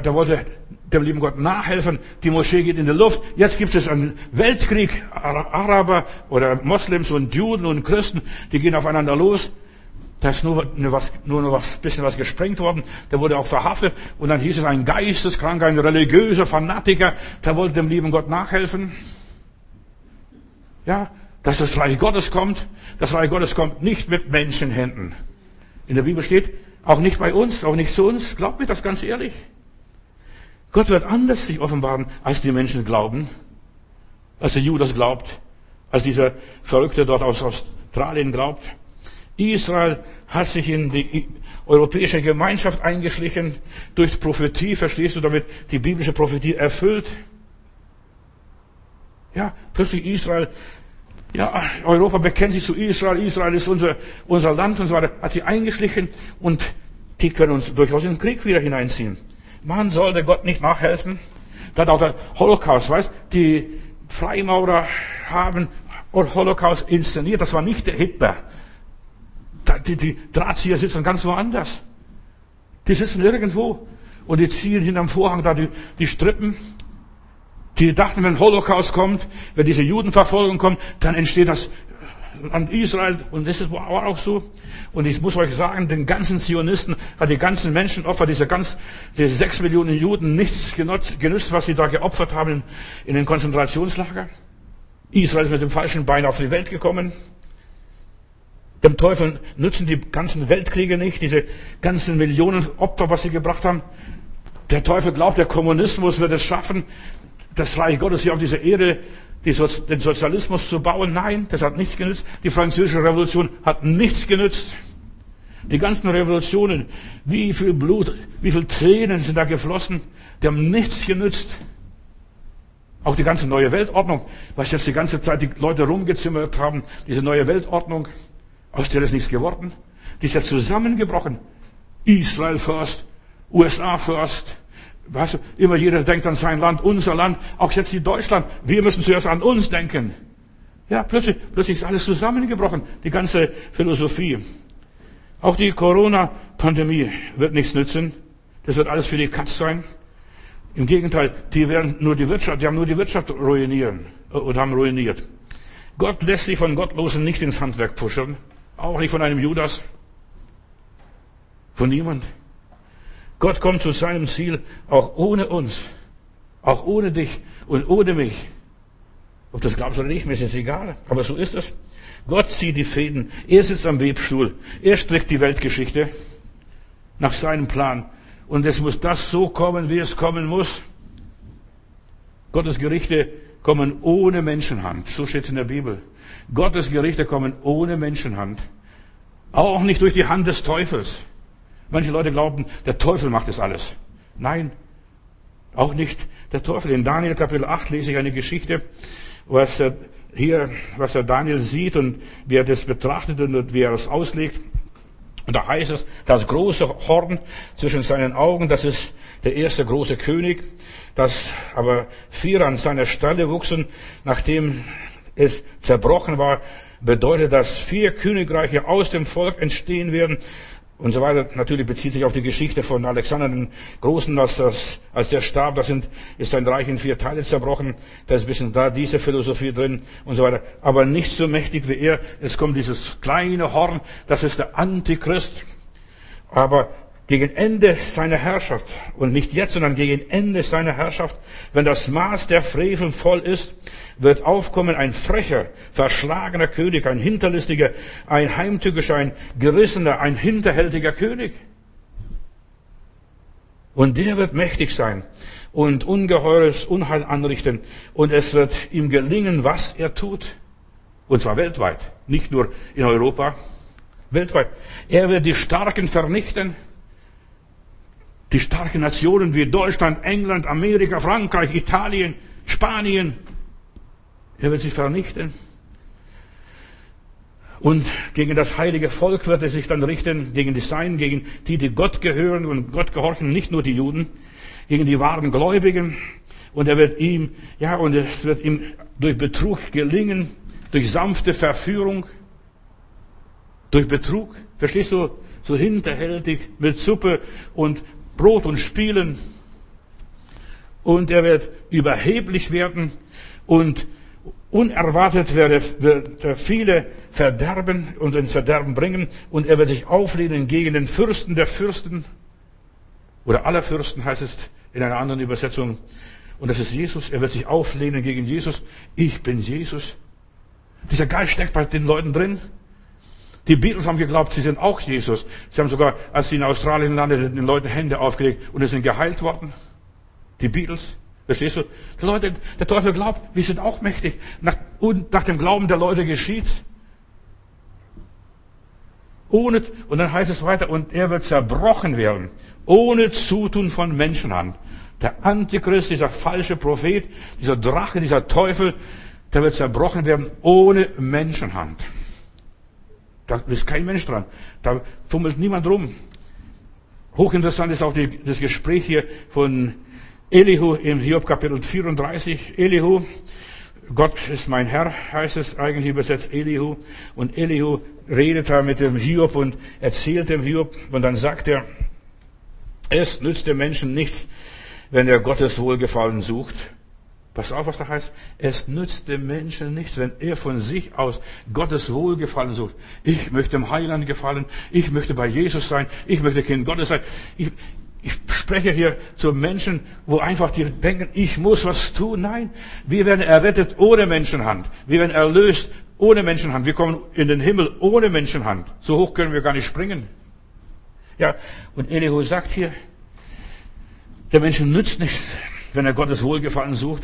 Da, wollte dem lieben Gott nachhelfen. Die Moschee geht in die Luft. Jetzt gibt es einen Weltkrieg. Araber oder Moslems und Juden und Christen, die gehen aufeinander los. Da ist nur, nur, was, nur noch was, bisschen was gesprengt worden. Der wurde auch verhaftet. Und dann hieß es ein geisteskranker, ein religiöser Fanatiker, der wollte dem lieben Gott nachhelfen. Ja, dass das Reich Gottes kommt. Das Reich Gottes kommt nicht mit Menschenhänden. In der Bibel steht, auch nicht bei uns, auch nicht zu uns. Glaubt mir das ganz ehrlich. Gott wird anders sich offenbaren, als die Menschen glauben. Als der Judas glaubt. Als dieser Verrückte dort aus Australien glaubt. Israel hat sich in die europäische Gemeinschaft eingeschlichen. Durch Prophetie, verstehst du damit, die biblische Prophetie erfüllt. Ja, plötzlich Israel, ja, Europa bekennt sich zu Israel, Israel ist unser, unser Land und so weiter, hat sie eingeschlichen und die können uns durchaus in den Krieg wieder hineinziehen. Man sollte Gott nicht nachhelfen. Da hat auch der Holocaust, weißt, die Freimaurer haben Holocaust inszeniert, das war nicht der Hitler. Die, die Drahtzieher sitzen ganz woanders. Die sitzen irgendwo und die ziehen hinterm Vorhang da die, die Strippen die dachten, wenn Holocaust kommt, wenn diese Judenverfolgung kommt, dann entsteht das an Israel und das war auch so. Und ich muss euch sagen, den ganzen Zionisten hat die ganzen Menschenopfer, diese ganz, diese sechs Millionen Juden nichts genutzt, genützt, was sie da geopfert haben in den Konzentrationslager. Israel ist mit dem falschen Bein auf die Welt gekommen. Dem Teufel nützen die ganzen Weltkriege nicht, diese ganzen Millionen Opfer, was sie gebracht haben. Der Teufel glaubt, der Kommunismus wird es schaffen, das Reich Gottes hier auf dieser Erde, den Sozialismus zu bauen. Nein, das hat nichts genützt. Die französische Revolution hat nichts genützt. Die ganzen Revolutionen, wie viel Blut, wie viel Tränen sind da geflossen, die haben nichts genützt. Auch die ganze neue Weltordnung, was jetzt die ganze Zeit die Leute rumgezimmert haben, diese neue Weltordnung, aus der ist nichts geworden. Die ist ja zusammengebrochen. Israel first, USA first, Du, immer jeder denkt an sein Land, unser Land, auch jetzt in Deutschland. Wir müssen zuerst an uns denken. Ja, plötzlich, plötzlich ist alles zusammengebrochen, die ganze Philosophie. Auch die Corona-Pandemie wird nichts nützen. Das wird alles für die Katz sein. Im Gegenteil, die werden nur die Wirtschaft, die haben nur die Wirtschaft ruinieren und haben ruiniert. Gott lässt sich von Gottlosen nicht ins Handwerk pushen. Auch nicht von einem Judas. Von niemand. Gott kommt zu seinem Ziel auch ohne uns, auch ohne dich und ohne mich. Ob das glaubst oder nicht, mir ist es egal. Aber so ist es. Gott zieht die Fäden. Er sitzt am Webstuhl. Er strickt die Weltgeschichte nach seinem Plan. Und es muss das so kommen, wie es kommen muss. Gottes Gerichte kommen ohne Menschenhand. So steht es in der Bibel. Gottes Gerichte kommen ohne Menschenhand. Auch nicht durch die Hand des Teufels. Manche Leute glauben, der Teufel macht das alles. Nein, auch nicht der Teufel. In Daniel Kapitel 8 lese ich eine Geschichte, was er hier, was er Daniel sieht und wie er das betrachtet und wie er das auslegt. Und da heißt es, das große Horn zwischen seinen Augen, das ist der erste große König, dass aber vier an seiner Stelle wuchsen, nachdem es zerbrochen war, bedeutet, dass vier Königreiche aus dem Volk entstehen werden und so weiter. Natürlich bezieht sich auf die Geschichte von Alexander den Großen, dass das, als der starb, da sind, ist sein Reich in vier Teile zerbrochen. Da ist ein bisschen da diese Philosophie drin und so weiter. Aber nicht so mächtig wie er. Es kommt dieses kleine Horn, das ist der Antichrist. Aber gegen Ende seiner Herrschaft und nicht jetzt, sondern gegen Ende seiner Herrschaft, wenn das Maß der Frevel voll ist, wird aufkommen ein frecher, verschlagener König, ein hinterlistiger, ein heimtückischer, ein gerissener, ein hinterhältiger König. Und der wird mächtig sein und ungeheures Unheil anrichten und es wird ihm gelingen, was er tut. Und zwar weltweit, nicht nur in Europa, weltweit. Er wird die Starken vernichten die starken Nationen wie Deutschland, England, Amerika, Frankreich, Italien, Spanien. Er wird sie vernichten. Und gegen das heilige Volk wird er sich dann richten, gegen die Seinen, gegen die, die Gott gehören und Gott gehorchen, nicht nur die Juden, gegen die wahren Gläubigen. Und er wird ihm, ja, und es wird ihm durch Betrug gelingen, durch sanfte Verführung, durch Betrug, verstehst du, so hinterhältig mit Suppe und Brot und Spielen. Und er wird überheblich werden und unerwartet wird er viele verderben und ins Verderben bringen und er wird sich auflehnen gegen den Fürsten der Fürsten oder aller Fürsten heißt es in einer anderen Übersetzung. Und das ist Jesus. Er wird sich auflehnen gegen Jesus. Ich bin Jesus. Dieser Geist steckt bei den Leuten drin. Die Beatles haben geglaubt, sie sind auch Jesus. Sie haben sogar, als sie in Australien landeten, den Leuten Hände aufgelegt und sie sind geheilt worden. Die Beatles. Verstehst du? Die Leute, der Teufel glaubt, wir sind auch mächtig. Nach, und nach dem Glauben der Leute geschieht's. Ohne, und dann heißt es weiter, und er wird zerbrochen werden, ohne Zutun von Menschenhand. Der Antichrist, dieser falsche Prophet, dieser Drache, dieser Teufel, der wird zerbrochen werden ohne Menschenhand. Da ist kein Mensch dran. Da fummelt niemand rum. Hochinteressant ist auch die, das Gespräch hier von Elihu im Hiob Kapitel 34. Elihu, Gott ist mein Herr, heißt es eigentlich übersetzt Elihu. Und Elihu redet da mit dem Hiob und erzählt dem Hiob. Und dann sagt er, es nützt dem Menschen nichts, wenn er Gottes Wohlgefallen sucht. Pass auf, was da heißt. Es nützt dem Menschen nichts, wenn er von sich aus Gottes Wohlgefallen sucht. Ich möchte dem Heiland gefallen. Ich möchte bei Jesus sein. Ich möchte Kind Gottes sein. Ich, ich spreche hier zu Menschen, wo einfach die denken, ich muss was tun. Nein, wir werden errettet ohne Menschenhand. Wir werden erlöst ohne Menschenhand. Wir kommen in den Himmel ohne Menschenhand. So hoch können wir gar nicht springen. Ja, und Elihu sagt hier, der Menschen nützt nichts, wenn er Gottes Wohlgefallen sucht.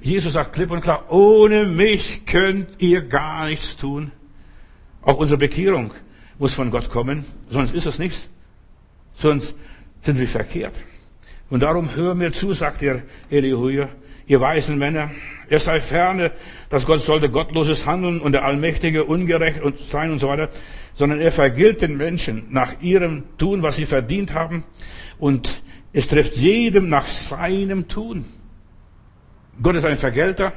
Jesus sagt klipp und klar, ohne mich könnt ihr gar nichts tun. Auch unsere Bekehrung muss von Gott kommen, sonst ist es nichts. Sonst sind wir verkehrt. Und darum hör mir zu, sagt ihr Elihu, ihr weisen Männer. Er sei ferne, dass Gott sollte gottloses Handeln und der Allmächtige ungerecht sein und so weiter, sondern er vergilt den Menschen nach ihrem Tun, was sie verdient haben. Und es trifft jedem nach seinem Tun. Gott ist ein Vergelter.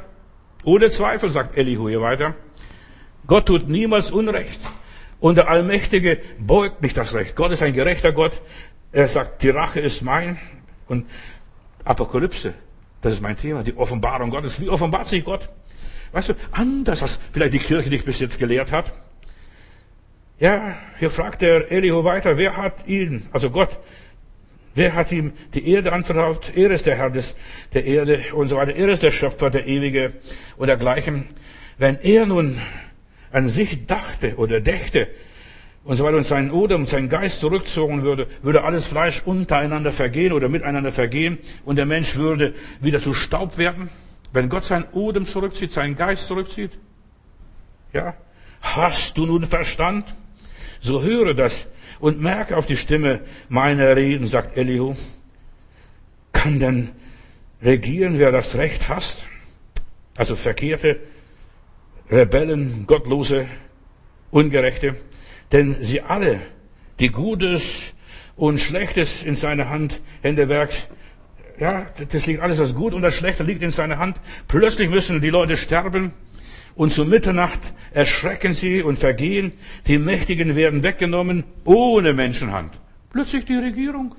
Ohne Zweifel, sagt Elihu hier weiter. Gott tut niemals Unrecht. Und der Allmächtige beugt nicht das Recht. Gott ist ein gerechter Gott. Er sagt, die Rache ist mein. Und Apokalypse, das ist mein Thema, die Offenbarung Gottes. Wie offenbart sich Gott? Weißt du, anders als vielleicht die Kirche dich bis jetzt gelehrt hat. Ja, hier fragt der Elihu weiter, wer hat ihn, also Gott, Wer hat ihm die Erde anvertraut? Er ist der Herr des, der Erde und so weiter. Er ist der Schöpfer, der Ewige und dergleichen. Wenn er nun an sich dachte oder dächte und so weiter und seinen Odem, seinen Geist zurückzogen würde, würde alles Fleisch untereinander vergehen oder miteinander vergehen und der Mensch würde wieder zu Staub werden. Wenn Gott seinen Odem zurückzieht, seinen Geist zurückzieht. Ja. Hast du nun Verstand? So höre das und merke auf die Stimme meiner Reden, sagt Elihu. Kann denn regieren, wer das Recht hasst? Also verkehrte, Rebellen, Gottlose, Ungerechte. Denn sie alle, die Gutes und Schlechtes in seine Hand, Hände werkt. Ja, das liegt alles das Gut und das Schlechte liegt in seiner Hand. Plötzlich müssen die Leute sterben. Und zu Mitternacht erschrecken sie und vergehen. Die Mächtigen werden weggenommen ohne Menschenhand. Plötzlich die Regierung.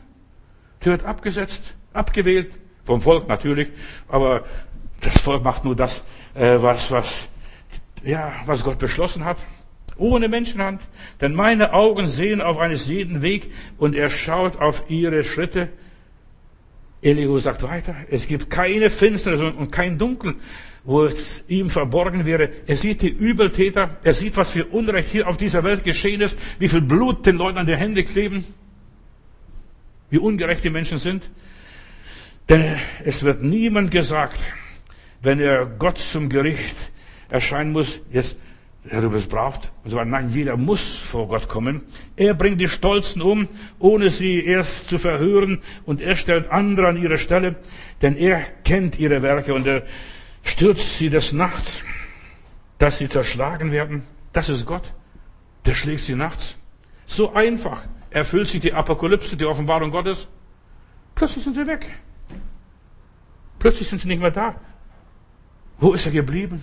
Die wird abgesetzt, abgewählt. Vom Volk natürlich. Aber das Volk macht nur das, äh, was, was, ja, was Gott beschlossen hat. Ohne Menschenhand. Denn meine Augen sehen auf eines jeden Weg und er schaut auf ihre Schritte. Elihu sagt weiter, es gibt keine Finsternis und kein Dunkel, wo es ihm verborgen wäre. Er sieht die Übeltäter, er sieht, was für Unrecht hier auf dieser Welt geschehen ist, wie viel Blut den Leuten an die Hände kleben, wie ungerecht die Menschen sind. Denn es wird niemand gesagt, wenn er Gott zum Gericht erscheinen muss, jetzt ja, du brav. Und so weiter. Nein, jeder muss vor Gott kommen. Er bringt die Stolzen um, ohne sie erst zu verhören, und er stellt andere an ihre Stelle, denn er kennt ihre Werke und er stürzt sie des Nachts, dass sie zerschlagen werden. Das ist Gott. Der schlägt sie nachts. So einfach erfüllt sich die Apokalypse, die Offenbarung Gottes. Plötzlich sind sie weg. Plötzlich sind sie nicht mehr da. Wo ist er geblieben?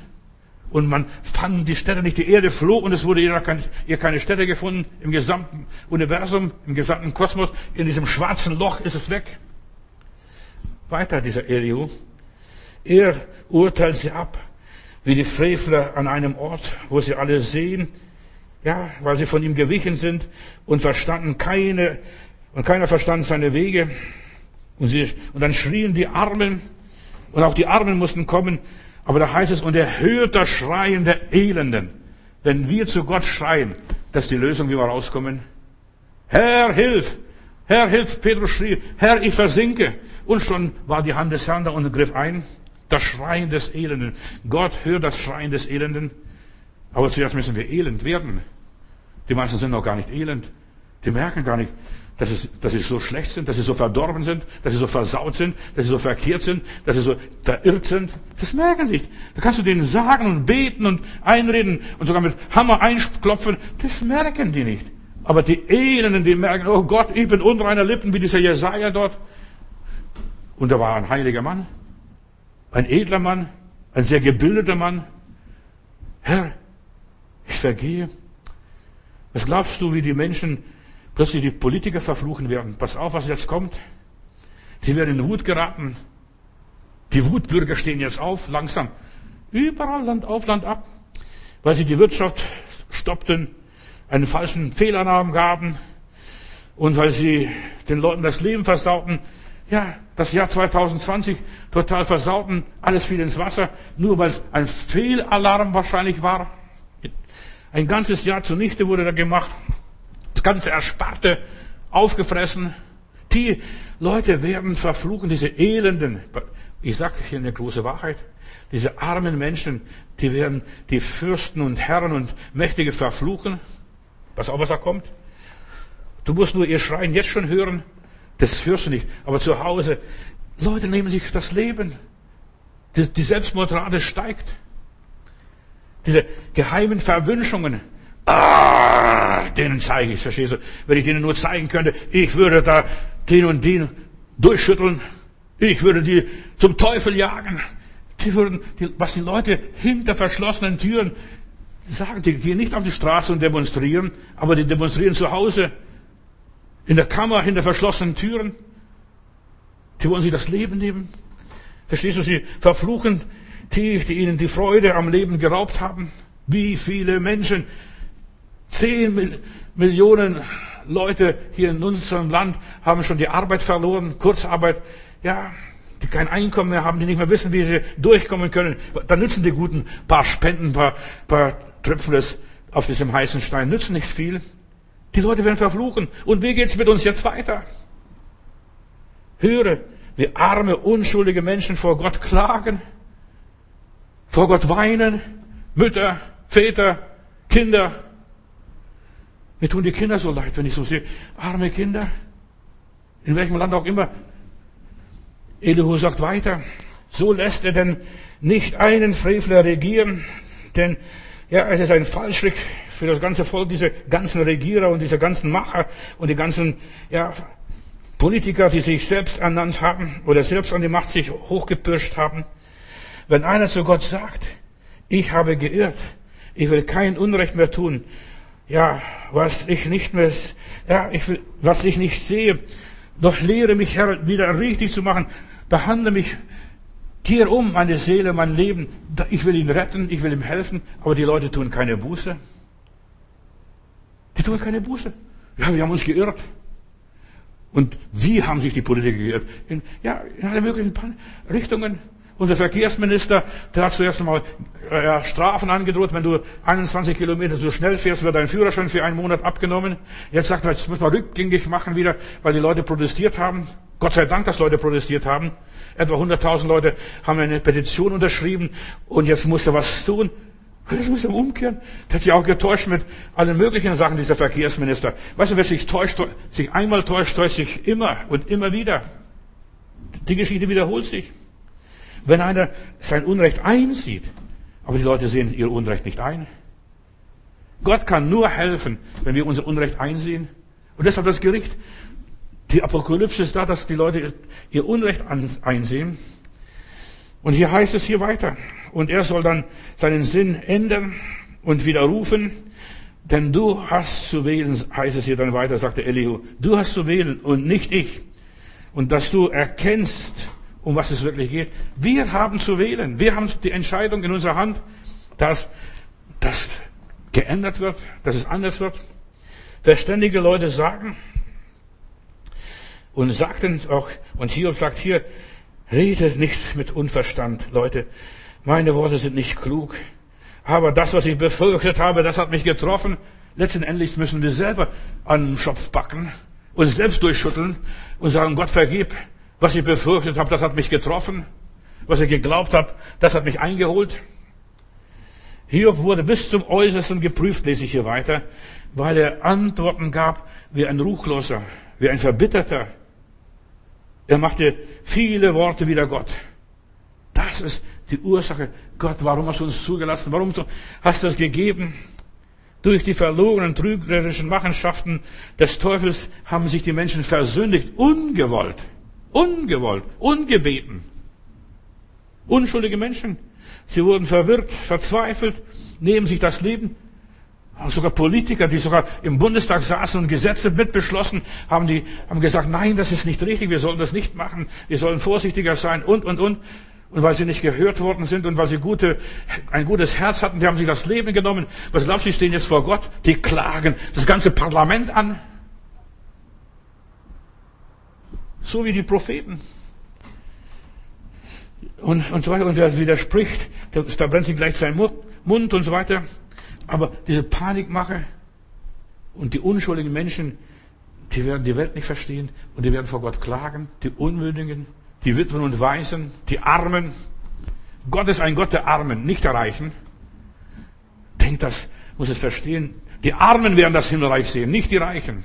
Und man fand die Städte nicht, die Erde floh und es wurde ihr keine Städte gefunden im gesamten Universum, im gesamten Kosmos. In diesem schwarzen Loch ist es weg. Weiter dieser Elihu. Er urteilt sie ab, wie die Frevler an einem Ort, wo sie alle sehen, ja, weil sie von ihm gewichen sind und verstanden keine, und keiner verstand seine Wege. Und, sie, und dann schrien die Armen, und auch die Armen mussten kommen, aber da heißt es, und er hört das Schreien der Elenden. Wenn wir zu Gott schreien, das ist die Lösung, wie wir rauskommen. Herr, hilf! Herr, hilf! Petrus schrie, Herr, ich versinke. Und schon war die Hand des Herrn da und griff ein. Das Schreien des Elenden. Gott hört das Schreien des Elenden. Aber zuerst müssen wir elend werden. Die meisten sind noch gar nicht elend. Die merken gar nicht, dass, es, dass sie so schlecht sind, dass sie so verdorben sind, dass sie so versaut sind, dass sie so verkehrt sind, dass sie so verirrt sind. Das merken sie nicht. Da kannst du denen sagen und beten und einreden und sogar mit Hammer einklopfen. Das merken die nicht. Aber die Elenden, die merken, oh Gott, ich bin unreiner Lippen, wie dieser Jesaja dort. Und da war ein heiliger Mann, ein edler Mann, ein sehr gebildeter Mann. Herr, ich vergehe. Was glaubst du, wie die Menschen plötzlich die Politiker verfluchen werden. Pass auf, was jetzt kommt. Die werden in Wut geraten. Die Wutbürger stehen jetzt auf, langsam. Überall Land auf, Land ab. Weil sie die Wirtschaft stoppten, einen falschen Fehlannahmen gaben und weil sie den Leuten das Leben versauten. Ja, das Jahr 2020 total versauten, alles fiel ins Wasser, nur weil es ein Fehlalarm wahrscheinlich war. Ein ganzes Jahr zunichte wurde da gemacht das ganze Ersparte aufgefressen. Die Leute werden verfluchen, diese Elenden. Ich sage hier eine große Wahrheit. Diese armen Menschen, die werden die Fürsten und Herren und Mächtige verfluchen. Was auch was da kommt. Du musst nur ihr Schreien jetzt schon hören. Das hörst du nicht. Aber zu Hause, Leute nehmen sich das Leben. Die, die Selbstmordrate steigt. Diese geheimen Verwünschungen. Ah, denen zeige ich, verstehst du? Wenn ich denen nur zeigen könnte, ich würde da den und den durchschütteln, ich würde die zum Teufel jagen. Die würden, die, was die Leute hinter verschlossenen Türen sagen, die gehen nicht auf die Straße und demonstrieren, aber die demonstrieren zu Hause, in der Kammer, hinter verschlossenen Türen. Die wollen sich das Leben nehmen. Verstehst du, sie verfluchen die, die ihnen die Freude am Leben geraubt haben. Wie viele Menschen Zehn Millionen Leute hier in unserem Land haben schon die Arbeit verloren, Kurzarbeit, ja, die kein Einkommen mehr haben, die nicht mehr wissen, wie sie durchkommen können. Da nützen die guten paar Spenden, paar, paar Tröpfles auf diesem heißen Stein, nützen nicht viel. Die Leute werden verfluchen. Und wie geht's mit uns jetzt weiter? Höre, wie arme, unschuldige Menschen vor Gott klagen, vor Gott weinen, Mütter, Väter, Kinder, mir tun die Kinder so leid, wenn ich so sehe. Arme Kinder. In welchem Land auch immer. Elihu sagt weiter. So lässt er denn nicht einen Frevler regieren, denn ja, es ist ein Fallstrick für das ganze Volk, diese ganzen Regierer und diese ganzen Macher und die ganzen, ja, Politiker, die sich selbst ernannt haben oder selbst an die Macht sich hochgepirscht haben. Wenn einer zu Gott sagt, ich habe geirrt, ich will kein Unrecht mehr tun, ja, was ich nicht mehr, ja, ich was ich nicht sehe, doch lehre mich, Herr, wieder richtig zu machen, behandle mich, kehr um meine Seele, mein Leben, ich will ihn retten, ich will ihm helfen, aber die Leute tun keine Buße. Die tun keine Buße. Ja, wir haben uns geirrt. Und wie haben sich die Politiker geirrt? In, ja, in alle möglichen Richtungen. Unser Verkehrsminister, der hat zuerst einmal äh, Strafen angedroht, wenn du 21 Kilometer zu schnell fährst, wird dein Führerschein für einen Monat abgenommen. Jetzt sagt er, jetzt müssen wir rückgängig machen wieder, weil die Leute protestiert haben. Gott sei Dank, dass Leute protestiert haben. Etwa 100.000 Leute haben eine Petition unterschrieben und jetzt muss er was tun. Das muss er umkehren. Der hat sich auch getäuscht mit allen möglichen Sachen, dieser Verkehrsminister. Weißt du, wer sich täuscht, sich einmal täuscht, täuscht sich immer und immer wieder. Die Geschichte wiederholt sich. Wenn einer sein Unrecht einsieht, aber die Leute sehen ihr Unrecht nicht ein. Gott kann nur helfen, wenn wir unser Unrecht einsehen. Und deshalb das Gericht. Die Apokalypse ist da, dass die Leute ihr Unrecht einsehen. Und hier heißt es hier weiter. Und er soll dann seinen Sinn ändern und widerrufen. Denn du hast zu wählen, heißt es hier dann weiter, sagte Elihu. Du hast zu wählen und nicht ich. Und dass du erkennst, um was es wirklich geht. Wir haben zu wählen. Wir haben die Entscheidung in unserer Hand, dass das geändert wird, dass es anders wird. Verständige Leute sagen und sagten auch, und Hiob sagt hier, redet nicht mit Unverstand, Leute. Meine Worte sind nicht klug. Aber das, was ich befürchtet habe, das hat mich getroffen. Letzten Endes müssen wir selber an den Schopf backen, uns selbst durchschütteln und sagen, Gott vergib. Was ich befürchtet habe, das hat mich getroffen. Was ich geglaubt habe, das hat mich eingeholt. Hiob wurde bis zum Äußersten geprüft, lese ich hier weiter, weil er Antworten gab wie ein Ruchloser, wie ein Verbitterter. Er machte viele Worte wider Gott. Das ist die Ursache. Gott, warum hast du uns zugelassen? Warum hast du es gegeben? Durch die verlogenen, trügerischen Machenschaften des Teufels haben sich die Menschen versündigt, ungewollt. Ungewollt, ungebeten. Unschuldige Menschen. Sie wurden verwirrt, verzweifelt, nehmen sich das Leben. Sogar Politiker, die sogar im Bundestag saßen und Gesetze mitbeschlossen, haben die, haben gesagt, nein, das ist nicht richtig, wir sollen das nicht machen, wir sollen vorsichtiger sein und, und, und. Und weil sie nicht gehört worden sind und weil sie gute, ein gutes Herz hatten, die haben sich das Leben genommen. Was glaubst du, sie stehen jetzt vor Gott? Die klagen das ganze Parlament an. So wie die Propheten. Und, und so weiter. Und wer widerspricht, der verbrennt sich gleich seinen Mund und so weiter. Aber diese Panikmache und die unschuldigen Menschen, die werden die Welt nicht verstehen und die werden vor Gott klagen. Die Unmündigen, die Witwen und Waisen, die Armen. Gott ist ein Gott der Armen, nicht der Reichen. Denkt das, muss es verstehen. Die Armen werden das Himmelreich sehen, nicht die Reichen.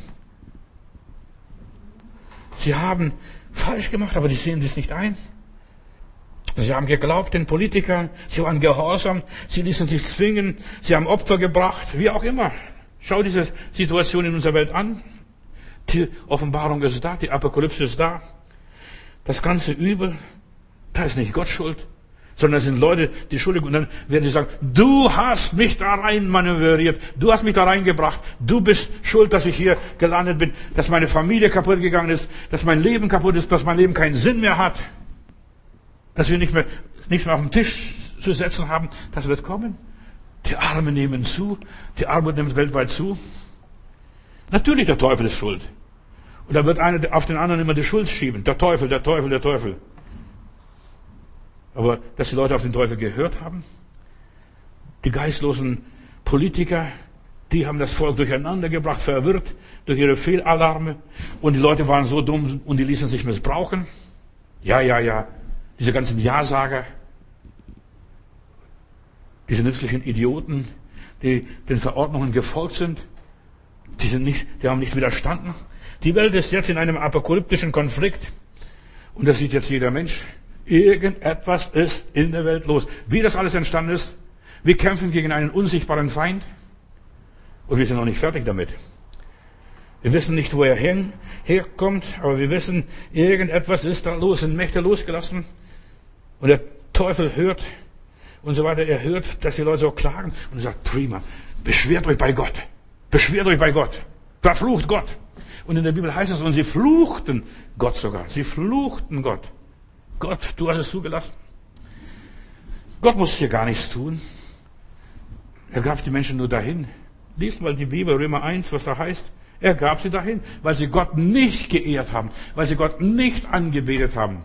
Sie haben falsch gemacht, aber die sehen das nicht ein. Sie haben geglaubt den Politikern, sie waren gehorsam, sie ließen sich zwingen, sie haben Opfer gebracht, wie auch immer. Schau diese Situation in unserer Welt an. Die Offenbarung ist da, die Apokalypse ist da. Das ganze Übel, da ist nicht Gott schuld, sondern es sind Leute, die schuldig und dann werden die sagen, du hast mich da rein manövriert, du hast mich da reingebracht, du bist schuld, dass ich hier gelandet bin, dass meine Familie kaputt gegangen ist, dass mein Leben kaputt ist, dass mein Leben keinen Sinn mehr hat, dass wir nicht mehr, nichts mehr auf dem Tisch zu setzen haben, das wird kommen. Die Armen nehmen zu, die Armut nimmt weltweit zu. Natürlich, der Teufel ist schuld. Und da wird einer auf den anderen immer die Schuld schieben. Der Teufel, der Teufel, der Teufel. Aber dass die Leute auf den Teufel gehört haben, die geistlosen Politiker, die haben das Volk durcheinander gebracht, verwirrt durch ihre Fehlalarme. Und die Leute waren so dumm und die ließen sich missbrauchen. Ja, ja, ja. Diese ganzen Ja-Sager, diese nützlichen Idioten, die den Verordnungen gefolgt sind, die sind nicht, die haben nicht widerstanden. Die Welt ist jetzt in einem apokalyptischen Konflikt. Und das sieht jetzt jeder Mensch. Irgendetwas ist in der Welt los. Wie das alles entstanden ist, wir kämpfen gegen einen unsichtbaren Feind. Und wir sind noch nicht fertig damit. Wir wissen nicht, wo er hin, herkommt, aber wir wissen, irgendetwas ist da los, sind Mächte losgelassen. Und der Teufel hört und so weiter. Er hört, dass die Leute so klagen und sagt, prima, beschwert euch bei Gott. Beschwert euch bei Gott. Verflucht Gott. Und in der Bibel heißt es, und sie fluchten Gott sogar. Sie fluchten Gott. Gott, du hast es zugelassen. Gott muss hier gar nichts tun. Er gab die Menschen nur dahin. Lies mal die Bibel, Römer 1, was da heißt. Er gab sie dahin, weil sie Gott nicht geehrt haben, weil sie Gott nicht angebetet haben.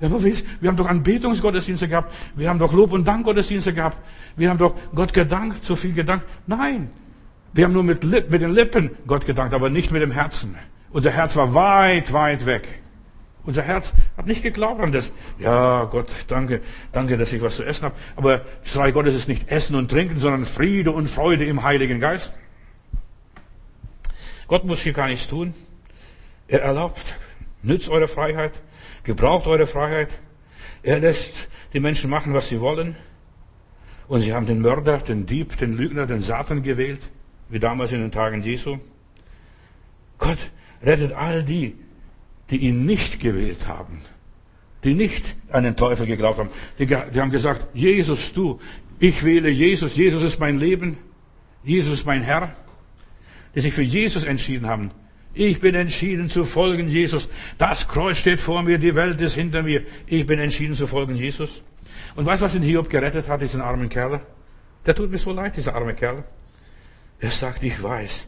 Ja, aber wir, wir haben doch Anbetungsgottesdienste gehabt, wir haben doch Lob- und Dankgottesdienste gehabt, wir haben doch Gott gedankt, so viel gedankt. Nein, wir haben nur mit, mit den Lippen Gott gedankt, aber nicht mit dem Herzen. Unser Herz war weit, weit weg. Unser Herz hat nicht geglaubt an das. Ja, Gott, danke, danke, dass ich was zu essen habe. Aber das Reich Gottes ist nicht Essen und Trinken, sondern Friede und Freude im Heiligen Geist. Gott muss hier gar nichts tun. Er erlaubt, nützt eure Freiheit, gebraucht eure Freiheit. Er lässt die Menschen machen, was sie wollen. Und sie haben den Mörder, den Dieb, den Lügner, den Satan gewählt, wie damals in den Tagen Jesu. Gott rettet all die, die ihn nicht gewählt haben, die nicht an den Teufel geglaubt haben. Die, die haben gesagt, Jesus, du, ich wähle Jesus, Jesus ist mein Leben, Jesus ist mein Herr, die sich für Jesus entschieden haben. Ich bin entschieden zu folgen Jesus. Das Kreuz steht vor mir, die Welt ist hinter mir. Ich bin entschieden zu folgen Jesus. Und weißt du, was den Hiob gerettet hat, diesen armen Kerl? Der tut mir so leid, dieser arme Kerl. Er sagt, ich weiß.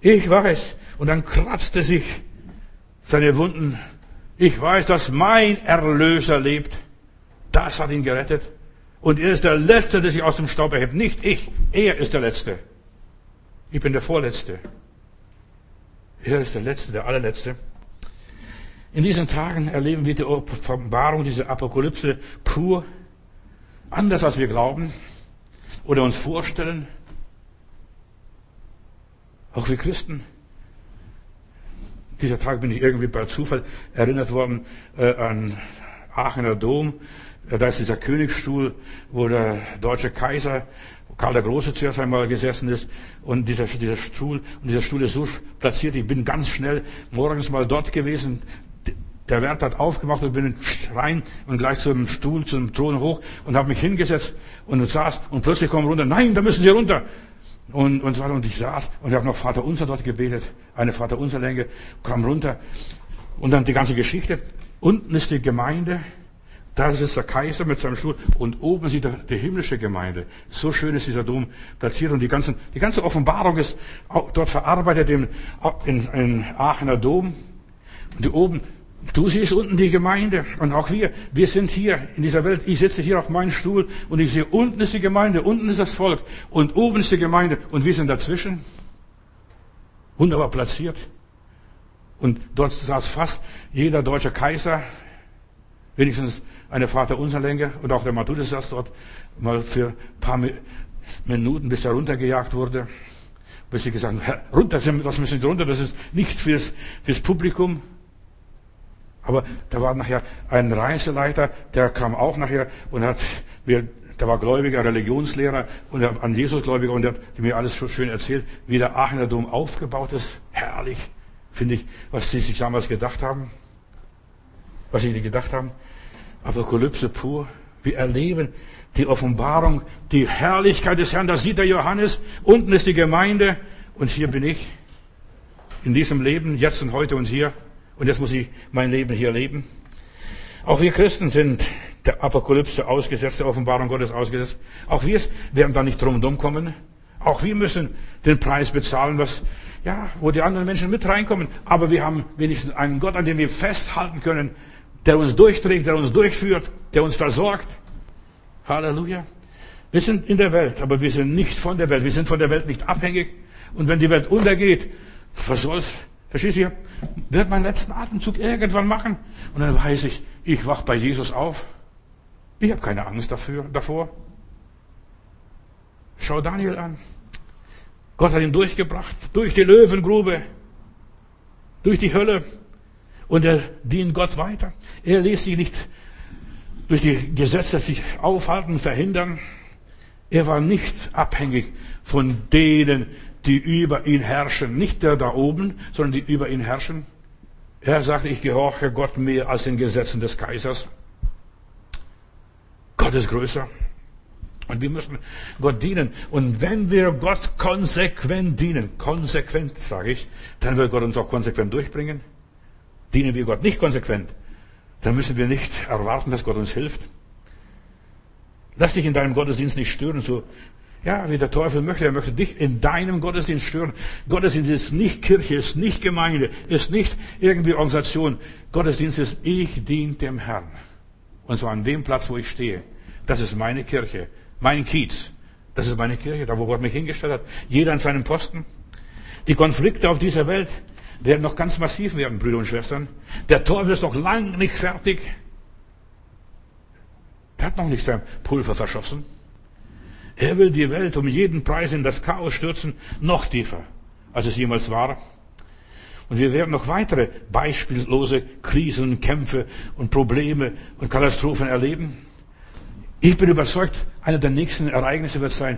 Ich weiß. Und dann kratzt er sich seine Wunden. Ich weiß, dass mein Erlöser lebt. Das hat ihn gerettet. Und er ist der Letzte, der sich aus dem Staub erhebt. Nicht ich. Er ist der Letzte. Ich bin der Vorletzte. Er ist der Letzte, der Allerletzte. In diesen Tagen erleben wir die Offenbarung, diese Apokalypse pur. Anders als wir glauben oder uns vorstellen. Auch wir Christen dieser Tag bin ich irgendwie bei Zufall erinnert worden äh, an Aachener Dom. Äh, da ist dieser Königsstuhl, wo der deutsche Kaiser Karl der Große zuerst einmal gesessen ist und dieser, dieser Stuhl, und dieser Stuhl ist so platziert, ich bin ganz schnell morgens mal dort gewesen, der Wert hat aufgemacht und bin rein und gleich zum Stuhl, zum Thron hoch und habe mich hingesetzt und saß und plötzlich kommen runter, nein, da müssen Sie runter. Und, und, so und ich saß und ich habe noch Vater Unser dort gebetet, eine Vater Unser Länge, kam runter. Und dann die ganze Geschichte. Unten ist die Gemeinde, da ist der Kaiser mit seinem Stuhl und oben sieht er die himmlische Gemeinde. So schön ist dieser Dom platziert und die, ganzen, die ganze Offenbarung ist dort verarbeitet im, in, in Aachener Dom. Und die oben Du siehst unten die Gemeinde und auch wir. Wir sind hier in dieser Welt. Ich sitze hier auf meinem Stuhl und ich sehe, unten ist die Gemeinde, unten ist das Volk und oben ist die Gemeinde und wir sind dazwischen. Wunderbar platziert. Und dort saß fast jeder deutsche Kaiser, wenigstens eine Vaterunserlänge und auch der Matthäus saß dort mal für ein paar Minuten, bis er runtergejagt wurde. Bis sie gesagt haben, runter, das müssen Sie runter, das ist nicht fürs, fürs Publikum. Aber da war nachher ein Reiseleiter, der kam auch nachher und hat mir, der war Gläubiger, Religionslehrer und an Jesus Gläubiger und der hat mir alles so schön erzählt, wie der Aachener Dom aufgebaut ist. Herrlich, finde ich, was sie sich damals gedacht haben. Was sie gedacht haben. Apokalypse pur. Wir erleben die Offenbarung, die Herrlichkeit des Herrn. Da sieht der Johannes. Unten ist die Gemeinde und hier bin ich. In diesem Leben, jetzt und heute und hier. Und jetzt muss ich mein Leben hier leben. Auch wir Christen sind der Apokalypse ausgesetzt, der Offenbarung Gottes ausgesetzt. Auch wir werden da nicht drum und kommen. Auch wir müssen den Preis bezahlen, was, ja, wo die anderen Menschen mit reinkommen. Aber wir haben wenigstens einen Gott, an dem wir festhalten können, der uns durchträgt, der uns durchführt, der uns versorgt. Halleluja. Wir sind in der Welt, aber wir sind nicht von der Welt. Wir sind von der Welt nicht abhängig. Und wenn die Welt untergeht, was soll's? Verstehst du? Werde meinen letzten Atemzug irgendwann machen. Und dann weiß ich, ich wach bei Jesus auf. Ich habe keine Angst dafür, davor. Schau Daniel an. Gott hat ihn durchgebracht, durch die Löwengrube, durch die Hölle. Und er dient Gott weiter. Er ließ sich nicht durch die Gesetze sich aufhalten, verhindern. Er war nicht abhängig von denen, die über ihn herrschen. Nicht der da oben, sondern die über ihn herrschen. Er sagt, ich gehorche Gott mehr als den Gesetzen des Kaisers. Gott ist größer. Und wir müssen Gott dienen. Und wenn wir Gott konsequent dienen, konsequent sage ich, dann wird Gott uns auch konsequent durchbringen. Dienen wir Gott nicht konsequent, dann müssen wir nicht erwarten, dass Gott uns hilft. Lass dich in deinem Gottesdienst nicht stören, so ja, wie der Teufel möchte. Er möchte dich in deinem Gottesdienst stören. Gottesdienst ist nicht Kirche, ist nicht Gemeinde, ist nicht irgendwie Organisation. Gottesdienst ist, ich diene dem Herrn. Und zwar an dem Platz, wo ich stehe. Das ist meine Kirche, mein Kiez. Das ist meine Kirche, da wo Gott mich hingestellt hat. Jeder an seinem Posten. Die Konflikte auf dieser Welt werden noch ganz massiv werden, Brüder und Schwestern. Der Teufel ist noch lang nicht fertig. Er hat noch nicht sein Pulver verschossen. Er will die Welt um jeden Preis in das Chaos stürzen, noch tiefer, als es jemals war. Und wir werden noch weitere beispiellose Krisen, Kämpfe und Probleme und Katastrophen erleben. Ich bin überzeugt, einer der nächsten Ereignisse wird sein,